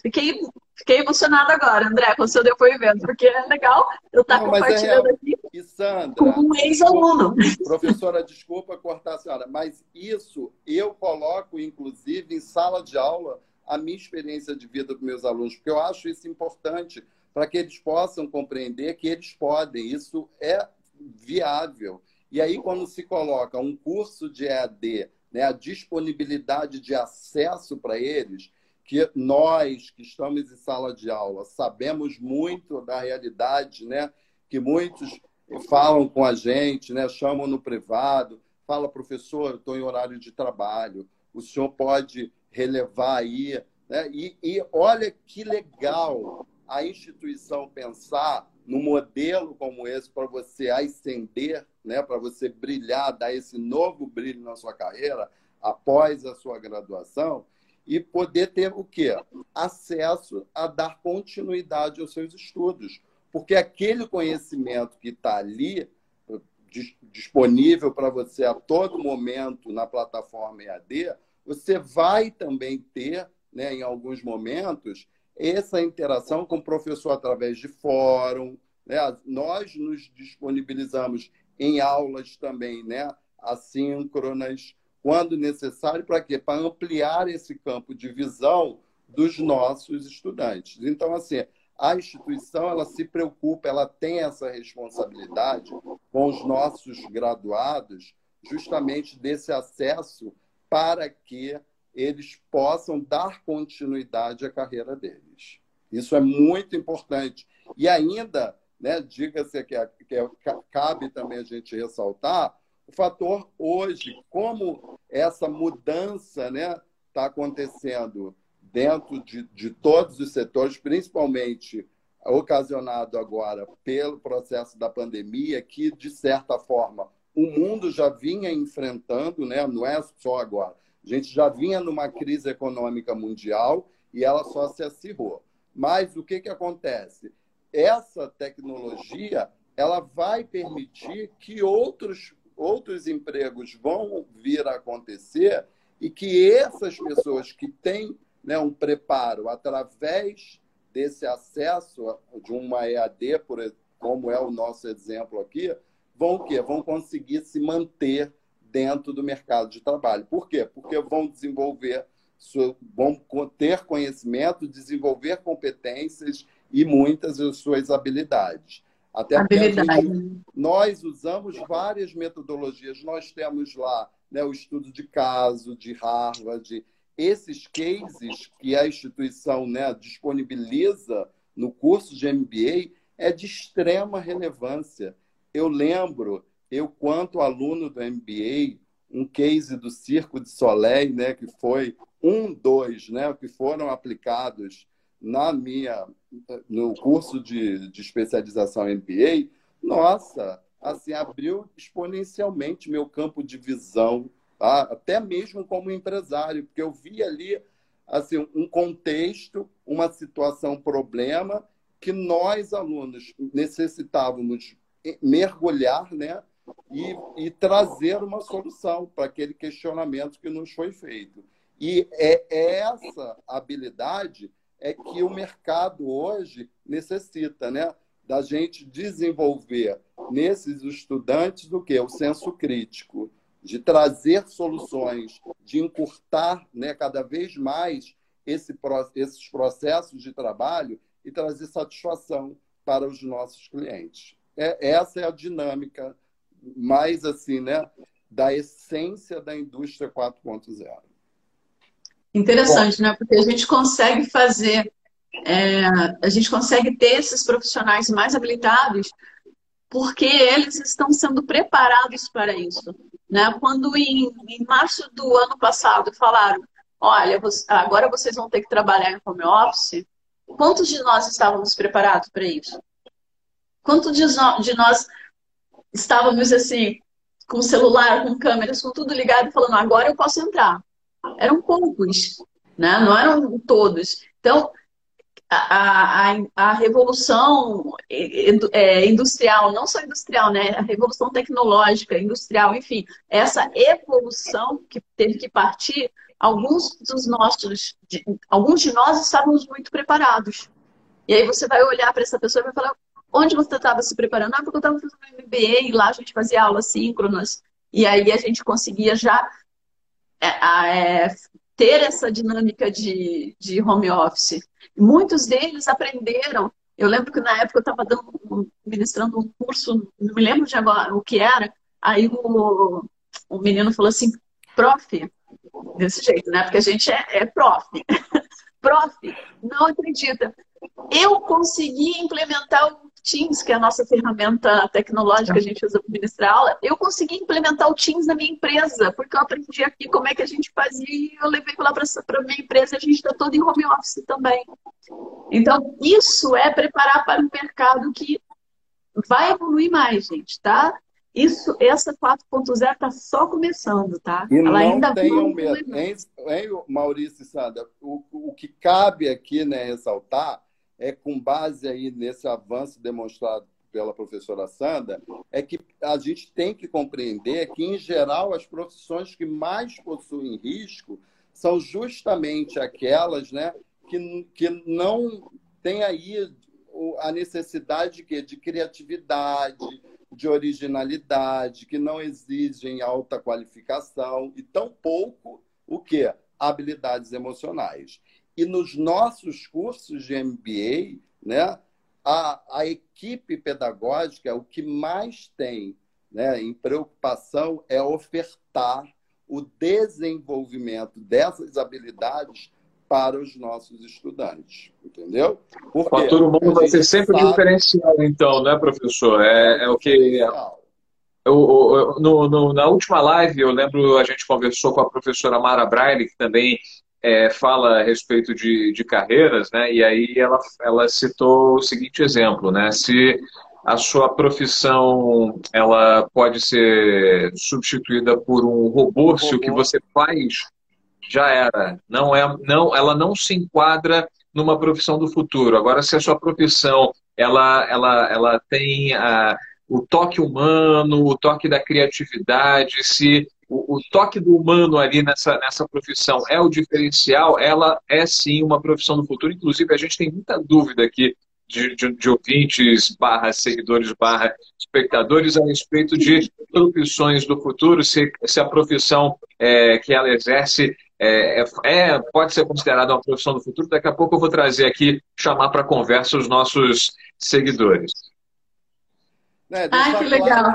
Speaker 4: fiquei, fiquei emocionada agora, André, com o seu depoimento, porque é legal eu estar Não, é compartilhando é aqui
Speaker 3: e Sandra,
Speaker 4: com um ex-aluno.
Speaker 3: Professora, desculpa cortar a senhora, mas isso eu coloco, inclusive, em sala de aula, a minha experiência de vida com meus alunos, porque eu acho isso importante para que eles possam compreender que eles podem, isso é viável. E aí, quando se coloca um curso de EAD, né, a disponibilidade de acesso para eles, que nós que estamos em sala de aula sabemos muito da realidade, né, que muitos falam com a gente, né, chamam no privado, fala, professor, estou em horário de trabalho, o senhor pode relevar aí. Né? E, e olha que legal a instituição pensar num modelo como esse para você ascender, né, para você brilhar, dar esse novo brilho na sua carreira após a sua graduação e poder ter o quê? Acesso a dar continuidade aos seus estudos. Porque aquele conhecimento que está ali disponível para você a todo momento na plataforma EAD, você vai também ter, né, em alguns momentos, essa interação com o professor através de fórum. Né? Nós nos disponibilizamos em aulas também, né? assíncronas, quando necessário, para quê? Para ampliar esse campo de visão dos nossos estudantes. Então, assim, a instituição ela se preocupa, ela tem essa responsabilidade com os nossos graduados, justamente desse acesso para que eles possam dar continuidade à carreira deles. Isso é muito importante. E ainda, né, diga-se que, é, que é, cabe também a gente ressaltar, o fator hoje, como essa mudança está né, tá acontecendo dentro de, de todos os setores, principalmente ocasionado agora pelo processo da pandemia, que, de certa forma, o mundo já vinha enfrentando, né? não é só agora, a gente já vinha numa crise econômica mundial e ela só se acirrou. Mas o que, que acontece? Essa tecnologia ela vai permitir que outros, outros empregos vão vir a acontecer e que essas pessoas que têm né, um preparo através desse acesso de uma EAD, por, como é o nosso exemplo aqui, vão o quê? Vão conseguir se manter dentro do mercado de trabalho. Por quê? Porque vão desenvolver, vão ter conhecimento, desenvolver competências e muitas das suas habilidades. Até Habilidade. Gente, nós usamos várias metodologias. Nós temos lá né, o estudo de caso de Harvard, esses cases que a instituição né, disponibiliza no curso de MBA é de extrema relevância. Eu lembro, eu quanto aluno do MBA, um case do Circo de Soleil, né, que foi um, dois, né, que foram aplicados na minha no curso de, de especialização MBA, nossa, assim abriu exponencialmente meu campo de visão, tá? até mesmo como empresário, porque eu vi ali assim um contexto, uma situação, problema que nós alunos necessitávamos mergulhar, né? E, e trazer uma solução para aquele questionamento que nos foi feito. E é essa habilidade é que o mercado hoje necessita, né? Da gente desenvolver nesses estudantes do que? O senso crítico, de trazer soluções, de encurtar né, cada vez mais esse, esses processos de trabalho e trazer satisfação para os nossos clientes. É, essa é a dinâmica mais assim, né, da essência da indústria 4.0.
Speaker 4: Interessante, Bom. né? Porque a gente consegue fazer, é, a gente consegue ter esses profissionais mais habilitados porque eles estão sendo preparados para isso. Né? Quando em, em março do ano passado falaram, olha, agora vocês vão ter que trabalhar em home office, quantos de nós estávamos preparados para isso? Quantos de nós estávamos assim, com celular, com câmeras, com tudo ligado, falando, agora eu posso entrar? Eram poucos, né? não eram todos. Então, a, a, a revolução é, industrial, não só industrial, né? a revolução tecnológica, industrial, enfim, essa evolução que teve que partir, alguns dos nossos, de, alguns de nós estávamos muito preparados. E aí você vai olhar para essa pessoa e vai falar, onde você estava se preparando? Ah, porque eu estava fazendo MBA e lá a gente fazia aulas síncronas. E aí a gente conseguia já é, é, ter essa dinâmica de, de home office. Muitos deles aprenderam. Eu lembro que na época eu estava ministrando um curso, não me lembro de agora o que era. Aí o, o menino falou assim, prof, desse jeito, né? Porque a gente é, é prof. prof, não acredita. Eu consegui implementar o Teams, que é a nossa ferramenta tecnológica que a gente usa para ministrar aula, eu consegui implementar o Teams na minha empresa, porque eu aprendi aqui como é que a gente fazia e eu levei lá para a minha empresa a gente está todo em home office também. Então, isso é preparar para um mercado que vai evoluir mais, gente, tá? Isso, essa 4.0 está só começando, tá?
Speaker 3: E Ela não ainda tenham medo, hein, hein, Maurício e Sandra? O, o que cabe aqui, né, ressaltar é com base aí nesse avanço demonstrado pela professora Sandra, é que a gente tem que compreender que, em geral, as profissões que mais possuem risco são justamente aquelas né, que, que não têm aí a necessidade de, de criatividade, de originalidade, que não exigem alta qualificação e tampouco o que? Habilidades emocionais. E nos nossos cursos de MBA, né, a, a equipe pedagógica, o que mais tem né, em preocupação é ofertar o desenvolvimento dessas habilidades para os nossos estudantes, entendeu?
Speaker 2: Porque o fator humano vai ser sempre sabe... diferencial, então, né, professor? É, é o que... Eu, no, no, na última live, eu lembro, a gente conversou com a professora Mara Braille, que também é, fala a respeito de, de carreiras, né? E aí ela, ela citou o seguinte exemplo, né? Se a sua profissão ela pode ser substituída por um robô, se o que você faz já era, não é, não, ela não se enquadra numa profissão do futuro. Agora, se a sua profissão ela, ela, ela tem a, o toque humano, o toque da criatividade, se o, o, toque do humano ali nessa, nessa profissão é o diferencial, ela é sim uma profissão do futuro. Inclusive, a gente tem muita dúvida aqui de, de, de ouvintes, barra seguidores, barra espectadores a respeito de profissões do futuro, se, se a profissão é, que ela exerce é, é, pode ser considerada uma profissão do futuro. Daqui a pouco eu vou trazer aqui, chamar para conversa os nossos seguidores.
Speaker 3: É, ah, que legal.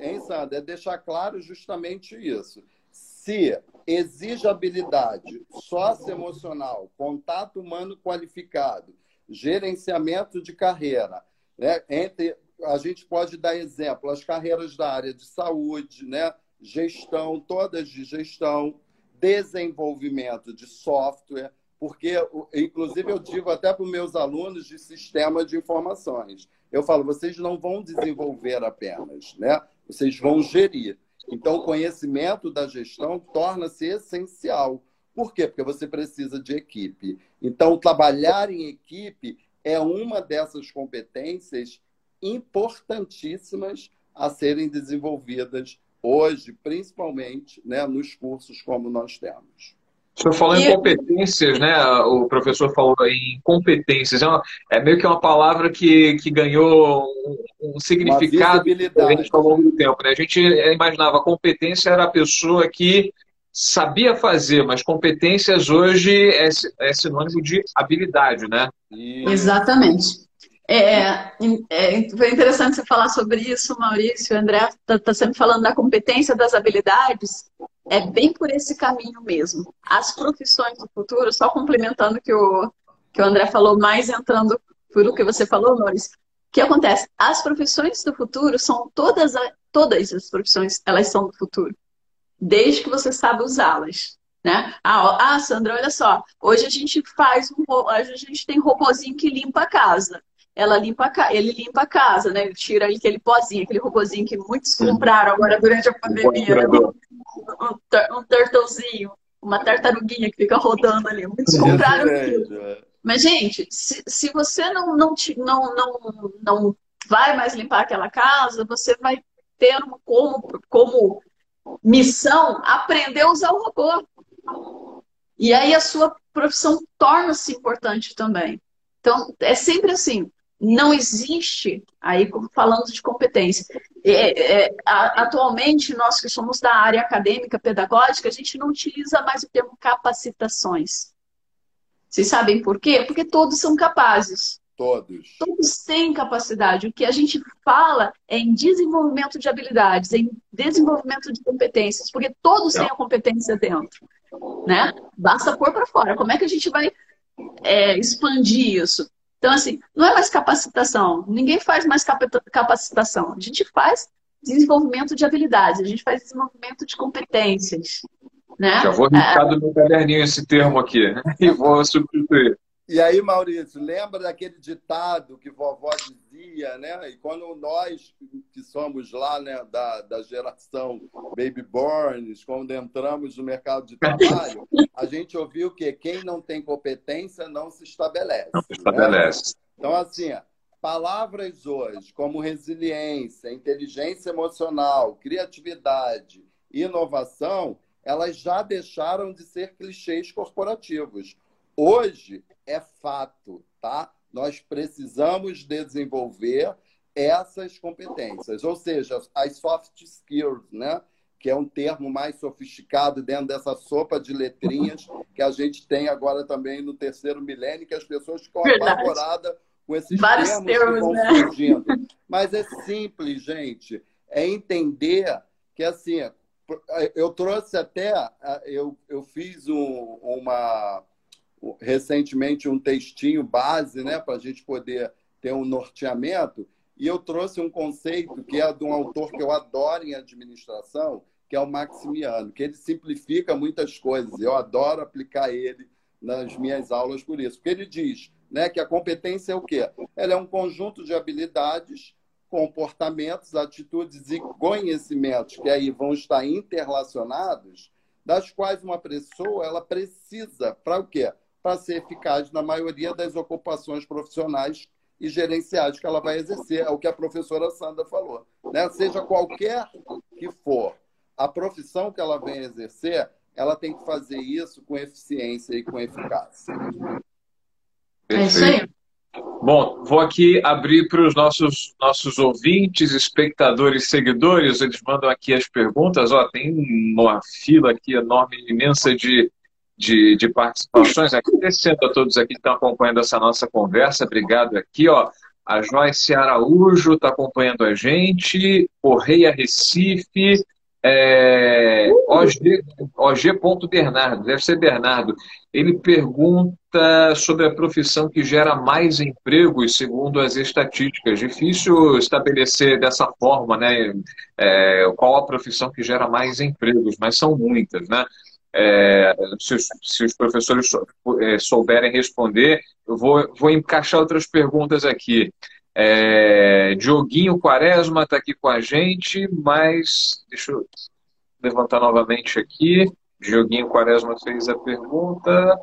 Speaker 3: Hein, Sandra? É deixar claro justamente isso. Se exige habilidade socioemocional, contato humano qualificado, gerenciamento de carreira, né? entre a gente pode dar exemplo, as carreiras da área de saúde, né? gestão, todas de gestão, desenvolvimento de software, porque, inclusive, eu digo até para os meus alunos de sistema de informações. Eu falo, vocês não vão desenvolver apenas, né? Vocês vão gerir. Então, o conhecimento da gestão torna-se essencial. Por quê? Porque você precisa de equipe. Então, trabalhar em equipe é uma dessas competências importantíssimas a serem desenvolvidas hoje, principalmente né, nos cursos como nós temos.
Speaker 2: O senhor falou em competências, né? O professor falou em competências. É, uma, é meio que uma palavra que, que ganhou um, um significado diferente ao longo do tempo. Né? A gente imaginava competência era a pessoa que sabia fazer, mas competências hoje é, é sinônimo de habilidade, né?
Speaker 4: Exatamente. É, é, foi interessante você falar sobre isso, Maurício. O André está tá sempre falando da competência das habilidades. É bem por esse caminho mesmo. As profissões do futuro, só complementando que o que o André falou, mais entrando por o que você falou, Maurício. O que acontece? As profissões do futuro são todas, todas as profissões, elas são do futuro. Desde que você sabe usá-las. Né? Ah, ah, Sandra, olha só, hoje a gente faz um, hoje a gente tem robozinho que limpa a casa ela limpa a, ele limpa a casa, né? Ele tira aquele pozinho, aquele robozinho que muitos compraram agora durante a pandemia. Né? Um, um turtlezinho, uma tartaruguinha que fica rodando ali. Muitos compraram aquilo. É. Mas, gente, se, se você não, não, não, não, não vai mais limpar aquela casa, você vai ter como, como missão aprender a usar o robô. E aí a sua profissão torna-se importante também. Então, é sempre assim não existe, aí falando de competência, é, é, atualmente nós que somos da área acadêmica, pedagógica, a gente não utiliza mais o termo capacitações. Vocês sabem por quê? Porque todos são capazes.
Speaker 3: Todos.
Speaker 4: Todos têm capacidade. O que a gente fala é em desenvolvimento de habilidades, em desenvolvimento de competências, porque todos têm a competência dentro. Né? Basta pôr para fora. Como é que a gente vai é, expandir isso? Então, assim, não é mais capacitação. Ninguém faz mais capacitação. A gente faz desenvolvimento de habilidades, a gente faz desenvolvimento de competências. Né?
Speaker 2: Já vou riscar é... do meu caderninho esse termo aqui né? e vou substituir.
Speaker 3: E aí, Maurício, lembra daquele ditado que vovó dizia, né? E quando nós, que somos lá, né, da, da geração baby borns, quando entramos no mercado de trabalho, a gente ouviu que quem não tem competência não se estabelece.
Speaker 2: Não se estabelece.
Speaker 3: Né? Então, assim, palavras hoje como resiliência, inteligência emocional, criatividade, inovação, elas já deixaram de ser clichês corporativos. Hoje, é fato, tá? Nós precisamos desenvolver essas competências, ou seja, as soft skills, né? Que é um termo mais sofisticado dentro dessa sopa de letrinhas que a gente tem agora também no terceiro milênio, que as pessoas ficam apavoradas com esses Vários termos, termos que vão né? surgindo. Mas é simples, gente. É entender que, assim, eu trouxe até, eu, eu fiz um, uma recentemente um textinho base, né, para a gente poder ter um norteamento. E eu trouxe um conceito que é de um autor que eu adoro em administração, que é o Maximiano, que ele simplifica muitas coisas. Eu adoro aplicar ele nas minhas aulas por isso. Porque ele diz né, que a competência é o quê? Ela é um conjunto de habilidades, comportamentos, atitudes e conhecimentos que aí vão estar interrelacionados, das quais uma pessoa ela precisa para o quê? Para ser eficaz na maioria das ocupações profissionais e gerenciais que ela vai exercer, é o que a professora Sandra falou. Né? Seja qualquer que for a profissão que ela vem exercer, ela tem que fazer isso com eficiência e com eficácia.
Speaker 4: É isso aí.
Speaker 2: Bom, vou aqui abrir para os nossos, nossos ouvintes, espectadores, seguidores. Eles mandam aqui as perguntas. Ó, tem uma fila aqui enorme, imensa de, de, de participações. Agradecendo a todos aqui que estão acompanhando essa nossa conversa. Obrigado aqui. Ó, a Joyce Araújo está acompanhando a gente. Correia Recife. É, OG, OG. Bernardo, deve ser Bernardo. Ele pergunta sobre a profissão que gera mais empregos, segundo as estatísticas. Difícil estabelecer dessa forma, né? É, qual a profissão que gera mais empregos, mas são muitas, né? É, se, os, se, os, professores é, souberem responder, eu vou, vou encaixar outras perguntas aqui. É, Dioguinho Quaresma está aqui com a gente, mas deixa eu levantar novamente aqui. Dioguinho Quaresma fez a pergunta.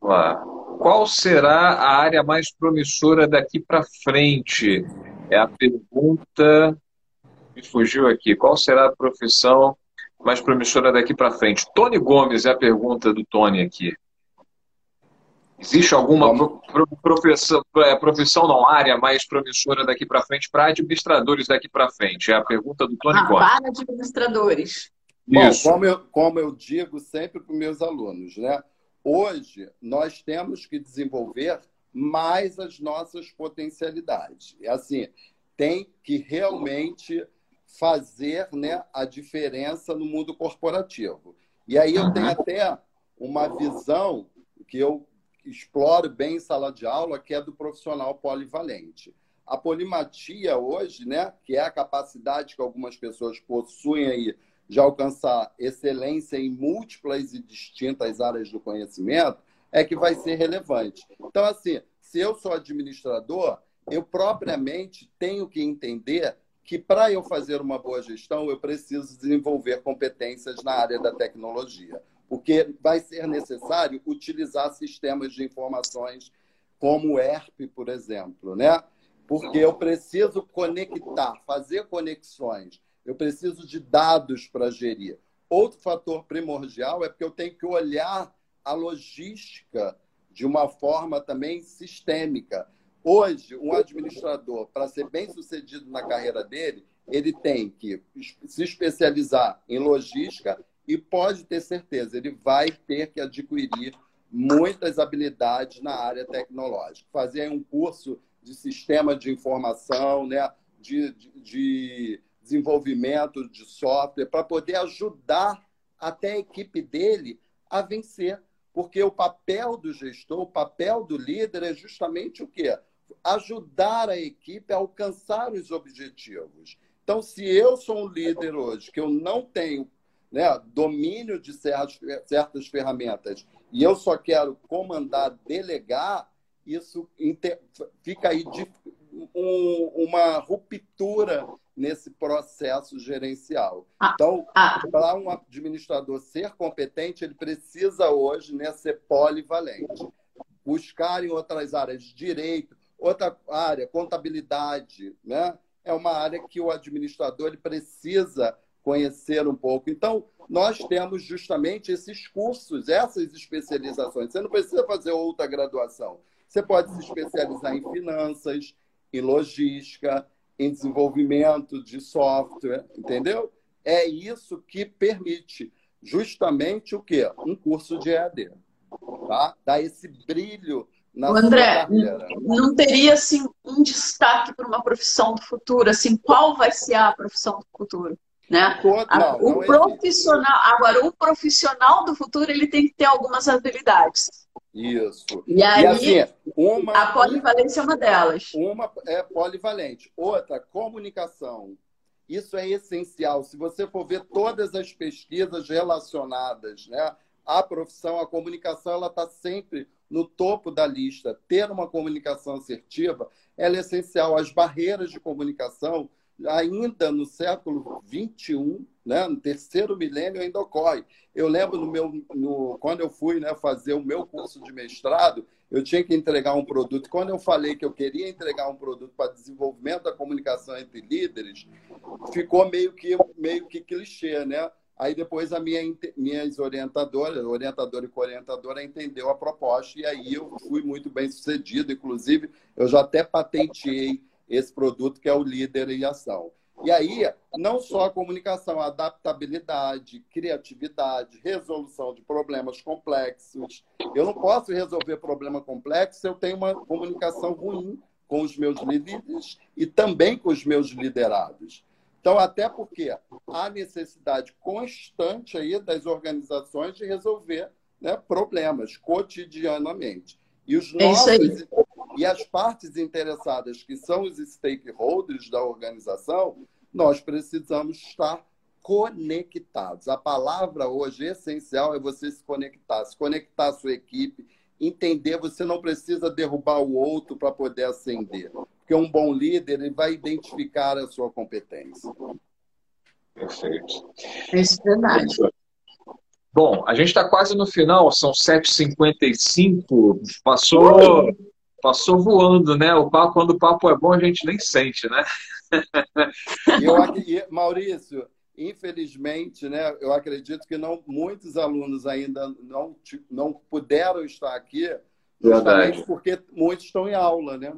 Speaker 2: Lá. Qual será a área mais promissora daqui para frente? É a pergunta. Me fugiu aqui. Qual será a profissão mais promissora daqui para frente? Tony Gomes é a pergunta do Tony aqui. Existe alguma profissão, é, profissão, não, área mais promissora daqui para frente para administradores daqui para frente? É a pergunta do Tony
Speaker 4: ah,
Speaker 2: Gomes.
Speaker 4: Para administradores.
Speaker 3: Bom, como eu, como eu digo sempre para os meus alunos, né? Hoje nós temos que desenvolver mais as nossas potencialidades. É assim, tem que realmente fazer né, a diferença no mundo corporativo. E aí eu tenho até uma visão que eu exploro bem em sala de aula, que é do profissional polivalente. A polimatia hoje, né, que é a capacidade que algumas pessoas possuem aí de alcançar excelência em múltiplas e distintas áreas do conhecimento, é que vai ser relevante. Então, assim, se eu sou administrador, eu propriamente tenho que entender que para eu fazer uma boa gestão, eu preciso desenvolver competências na área da tecnologia porque vai ser necessário utilizar sistemas de informações como o ERP, por exemplo, né? Porque eu preciso conectar, fazer conexões, eu preciso de dados para gerir. Outro fator primordial é porque eu tenho que olhar a logística de uma forma também sistêmica. Hoje, um administrador, para ser bem sucedido na carreira dele, ele tem que se especializar em logística e pode ter certeza, ele vai ter que adquirir muitas habilidades na área tecnológica. Fazer um curso de sistema de informação, né? de, de, de desenvolvimento de software, para poder ajudar até a equipe dele a vencer. Porque o papel do gestor, o papel do líder é justamente o quê? Ajudar a equipe a alcançar os objetivos. Então, se eu sou um líder hoje que eu não tenho né, domínio de certas, certas ferramentas e eu só quero comandar, delegar, isso fica aí de, um, uma ruptura nesse processo gerencial. Ah, então, ah. para um administrador ser competente, ele precisa hoje né, ser polivalente. Buscar em outras áreas, direito, outra área, contabilidade, né? é uma área que o administrador ele precisa conhecer um pouco. Então, nós temos justamente esses cursos, essas especializações. Você não precisa fazer outra graduação. Você pode se especializar em finanças, em logística, em desenvolvimento de software, entendeu? É isso que permite justamente o quê? Um curso de EAD. Tá? Dá esse brilho na
Speaker 4: André, não teria assim um destaque para uma profissão do futuro? Assim, qual vai ser a profissão do futuro? Né? Não, o não profissional, agora o profissional do futuro ele tem que ter algumas habilidades.
Speaker 3: Isso.
Speaker 4: E aí, e assim, uma, a polivalência é uma delas.
Speaker 3: Uma é polivalente. Outra, comunicação. Isso é essencial. Se você for ver todas as pesquisas relacionadas né, à profissão, a comunicação ela está sempre no topo da lista. Ter uma comunicação assertiva é essencial. As barreiras de comunicação ainda no século 21, né, no terceiro milênio ainda ocorre. Eu lembro no meu, no, quando eu fui né, fazer o meu curso de mestrado, eu tinha que entregar um produto. Quando eu falei que eu queria entregar um produto para desenvolvimento da comunicação entre líderes, ficou meio que meio que clichê, né? Aí depois a minha minhas orientadoras, orientadora e co-orientadora entendeu a proposta e aí eu fui muito bem sucedido. Inclusive, eu já até patenteei esse produto que é o líder em ação. E aí, não só a comunicação, a adaptabilidade, criatividade, resolução de problemas complexos. Eu não posso resolver problema complexo se eu tenho uma comunicação ruim com os meus líderes e também com os meus liderados. Então, até porque há necessidade constante aí das organizações de resolver né, problemas cotidianamente. E os é nossos e as partes interessadas, que são os stakeholders da organização, nós precisamos estar conectados. A palavra hoje essencial é você se conectar, se conectar à sua equipe, entender, você não precisa derrubar o outro para poder ascender. Porque um bom líder ele vai identificar a sua competência.
Speaker 2: Perfeito.
Speaker 4: Isso é verdade.
Speaker 2: Bom, a gente está quase no final, são 7h55. Passou, passou voando, né? O papo, quando o papo é bom, a gente nem sente, né?
Speaker 3: Eu, Maurício, infelizmente, né, eu acredito que não, muitos alunos ainda não, não puderam estar aqui, justamente Verdade. porque muitos estão em aula, né?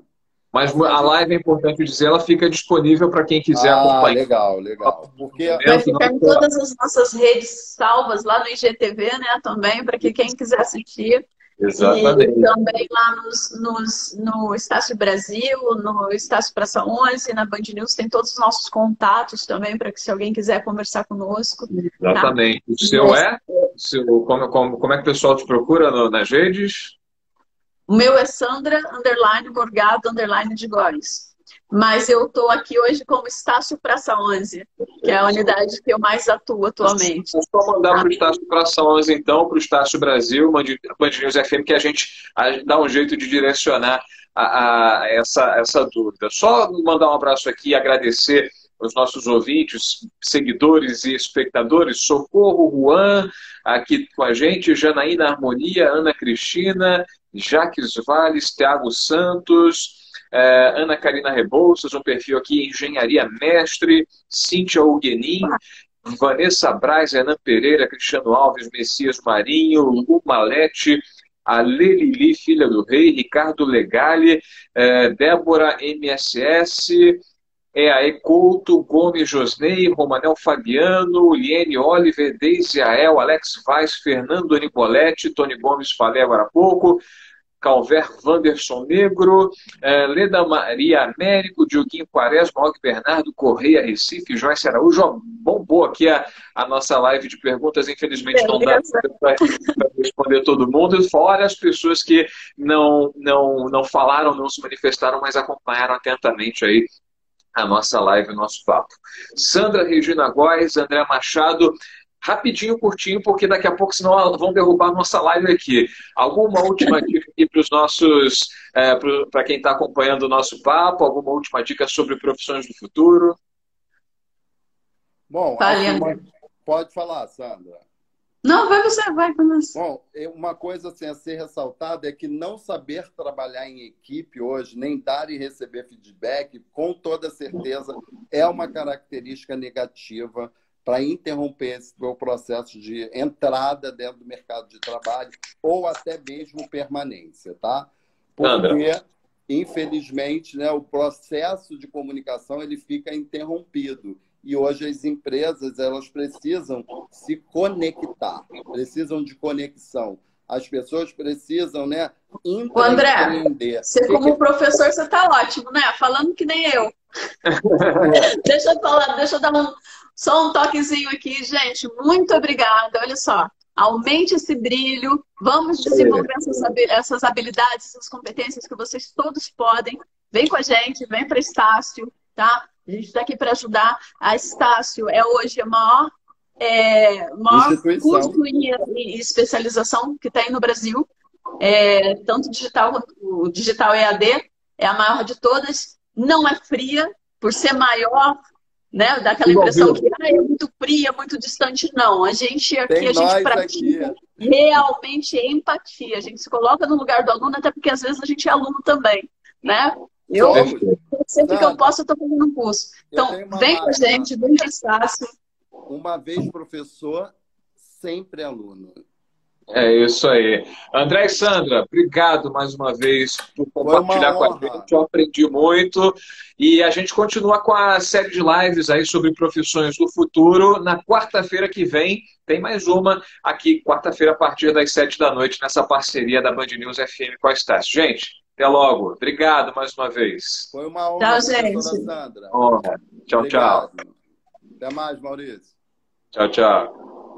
Speaker 2: Mas a live é importante dizer, ela fica disponível para quem quiser ah, acompanhar.
Speaker 3: Legal, legal.
Speaker 4: Porque vai ficar em todas as nossas redes salvas lá no IGTV, né? Também, para que quem quiser assistir.
Speaker 2: Exatamente.
Speaker 4: E também lá nos, nos, no Estácio Brasil, no Estácio Praça 11, na Band News, tem todos os nossos contatos também, para que se alguém quiser conversar conosco.
Speaker 2: Tá? Exatamente. Tá? O seu é? O seu, como, como, como é que o pessoal te procura no, nas redes?
Speaker 4: O meu é Sandra, underline, Borgado, underline de Góis. Mas eu estou aqui hoje como Estácio Praça 11, que é a unidade que eu mais atuo atualmente.
Speaker 2: Vou mandar para o Estácio Praça 11, então, para o Estácio Brasil, Band News FM, que a gente dá um jeito de direcionar a, a essa, essa dúvida. Só mandar um abraço aqui e agradecer os nossos ouvintes, seguidores e espectadores. Socorro Juan, aqui com a gente, Janaína Harmonia, Ana Cristina, Jaques Valles, Thiago Santos, é, Ana Karina Rebouças, um perfil aqui Engenharia Mestre, Cíntia Huguenin, Vanessa Braz, Renan Pereira, Cristiano Alves, Messias Marinho, Lu Malete, a Lelili, filha do rei, Ricardo Legale, é, Débora MSS, a Ecouto, Gomes Josnei, Romanel Fabiano, Liene Oliver, Deise Ael, Alex Vaz, Fernando Anicoletti, Tony Gomes, falei agora há pouco, Calver Vanderson Negro, eh, Leda Maria Américo, Dioguinho Quaresma, Og Bernardo, Correia, Recife, Joyce Araújo. Bombou aqui a, a nossa live de perguntas, infelizmente não dá para responder todo mundo, fora as pessoas que não, não, não falaram, não se manifestaram, mas acompanharam atentamente aí a nossa live, o nosso papo. Sandra Regina Góes, André Machado, rapidinho, curtinho, porque daqui a pouco, senão vão derrubar a nossa live aqui. Alguma última dica aqui para os nossos, é, para quem está acompanhando o nosso papo? Alguma última dica sobre profissões do futuro?
Speaker 3: Bom, uma... pode falar, Sandra.
Speaker 4: Não, vai você, vai começar.
Speaker 3: Bom, é, uma coisa assim, a ser ressaltada é que não saber trabalhar em equipe hoje, nem dar e receber feedback, com toda certeza, é uma característica negativa para interromper esse processo de entrada dentro do mercado de trabalho ou até mesmo permanência, tá? Porque, infelizmente, né, o processo de comunicação ele fica interrompido e hoje as empresas elas precisam se conectar, precisam de conexão. As pessoas precisam, né,
Speaker 4: André, você como professor, você está ótimo, né? Falando que nem eu. deixa eu falar, deixa eu dar um, só um toquezinho aqui, gente. Muito obrigada. Olha só, aumente esse brilho. Vamos desenvolver essas habilidades, essas competências que vocês todos podem. Vem com a gente, vem para Estácio, tá? A gente está aqui para ajudar. A Estácio é hoje a maior, é, maior curso e, especialização que tem no Brasil. É, tanto digital quanto o digital EAD. É a maior de todas. Não é fria, por ser maior, né? Dá aquela impressão que ah, é muito fria, muito distante. Não, a gente aqui, Tem a gente pratica aqui. realmente empatia. A gente se coloca no lugar do aluno, até porque às vezes a gente é aluno também, né? Eu, sempre que eu posso, eu estou fazendo um curso. Então, vem com a gente, vem para Estácio.
Speaker 3: Uma vez professor, sempre aluno.
Speaker 2: É isso aí. André e Sandra, obrigado mais uma vez por compartilhar com a gente. Eu aprendi muito. E a gente continua com a série de lives aí sobre profissões do futuro. Na quarta-feira que vem, tem mais uma aqui, quarta-feira, a partir das sete da noite, nessa parceria da Band News FM com a Estácio. Gente, até logo. Obrigado mais uma vez.
Speaker 3: Foi uma honra,
Speaker 4: tchau, gente.
Speaker 3: Sandra.
Speaker 2: Honra. Tchau,
Speaker 3: Obrigado. tchau. Até mais, Maurício.
Speaker 2: Tchau, tchau.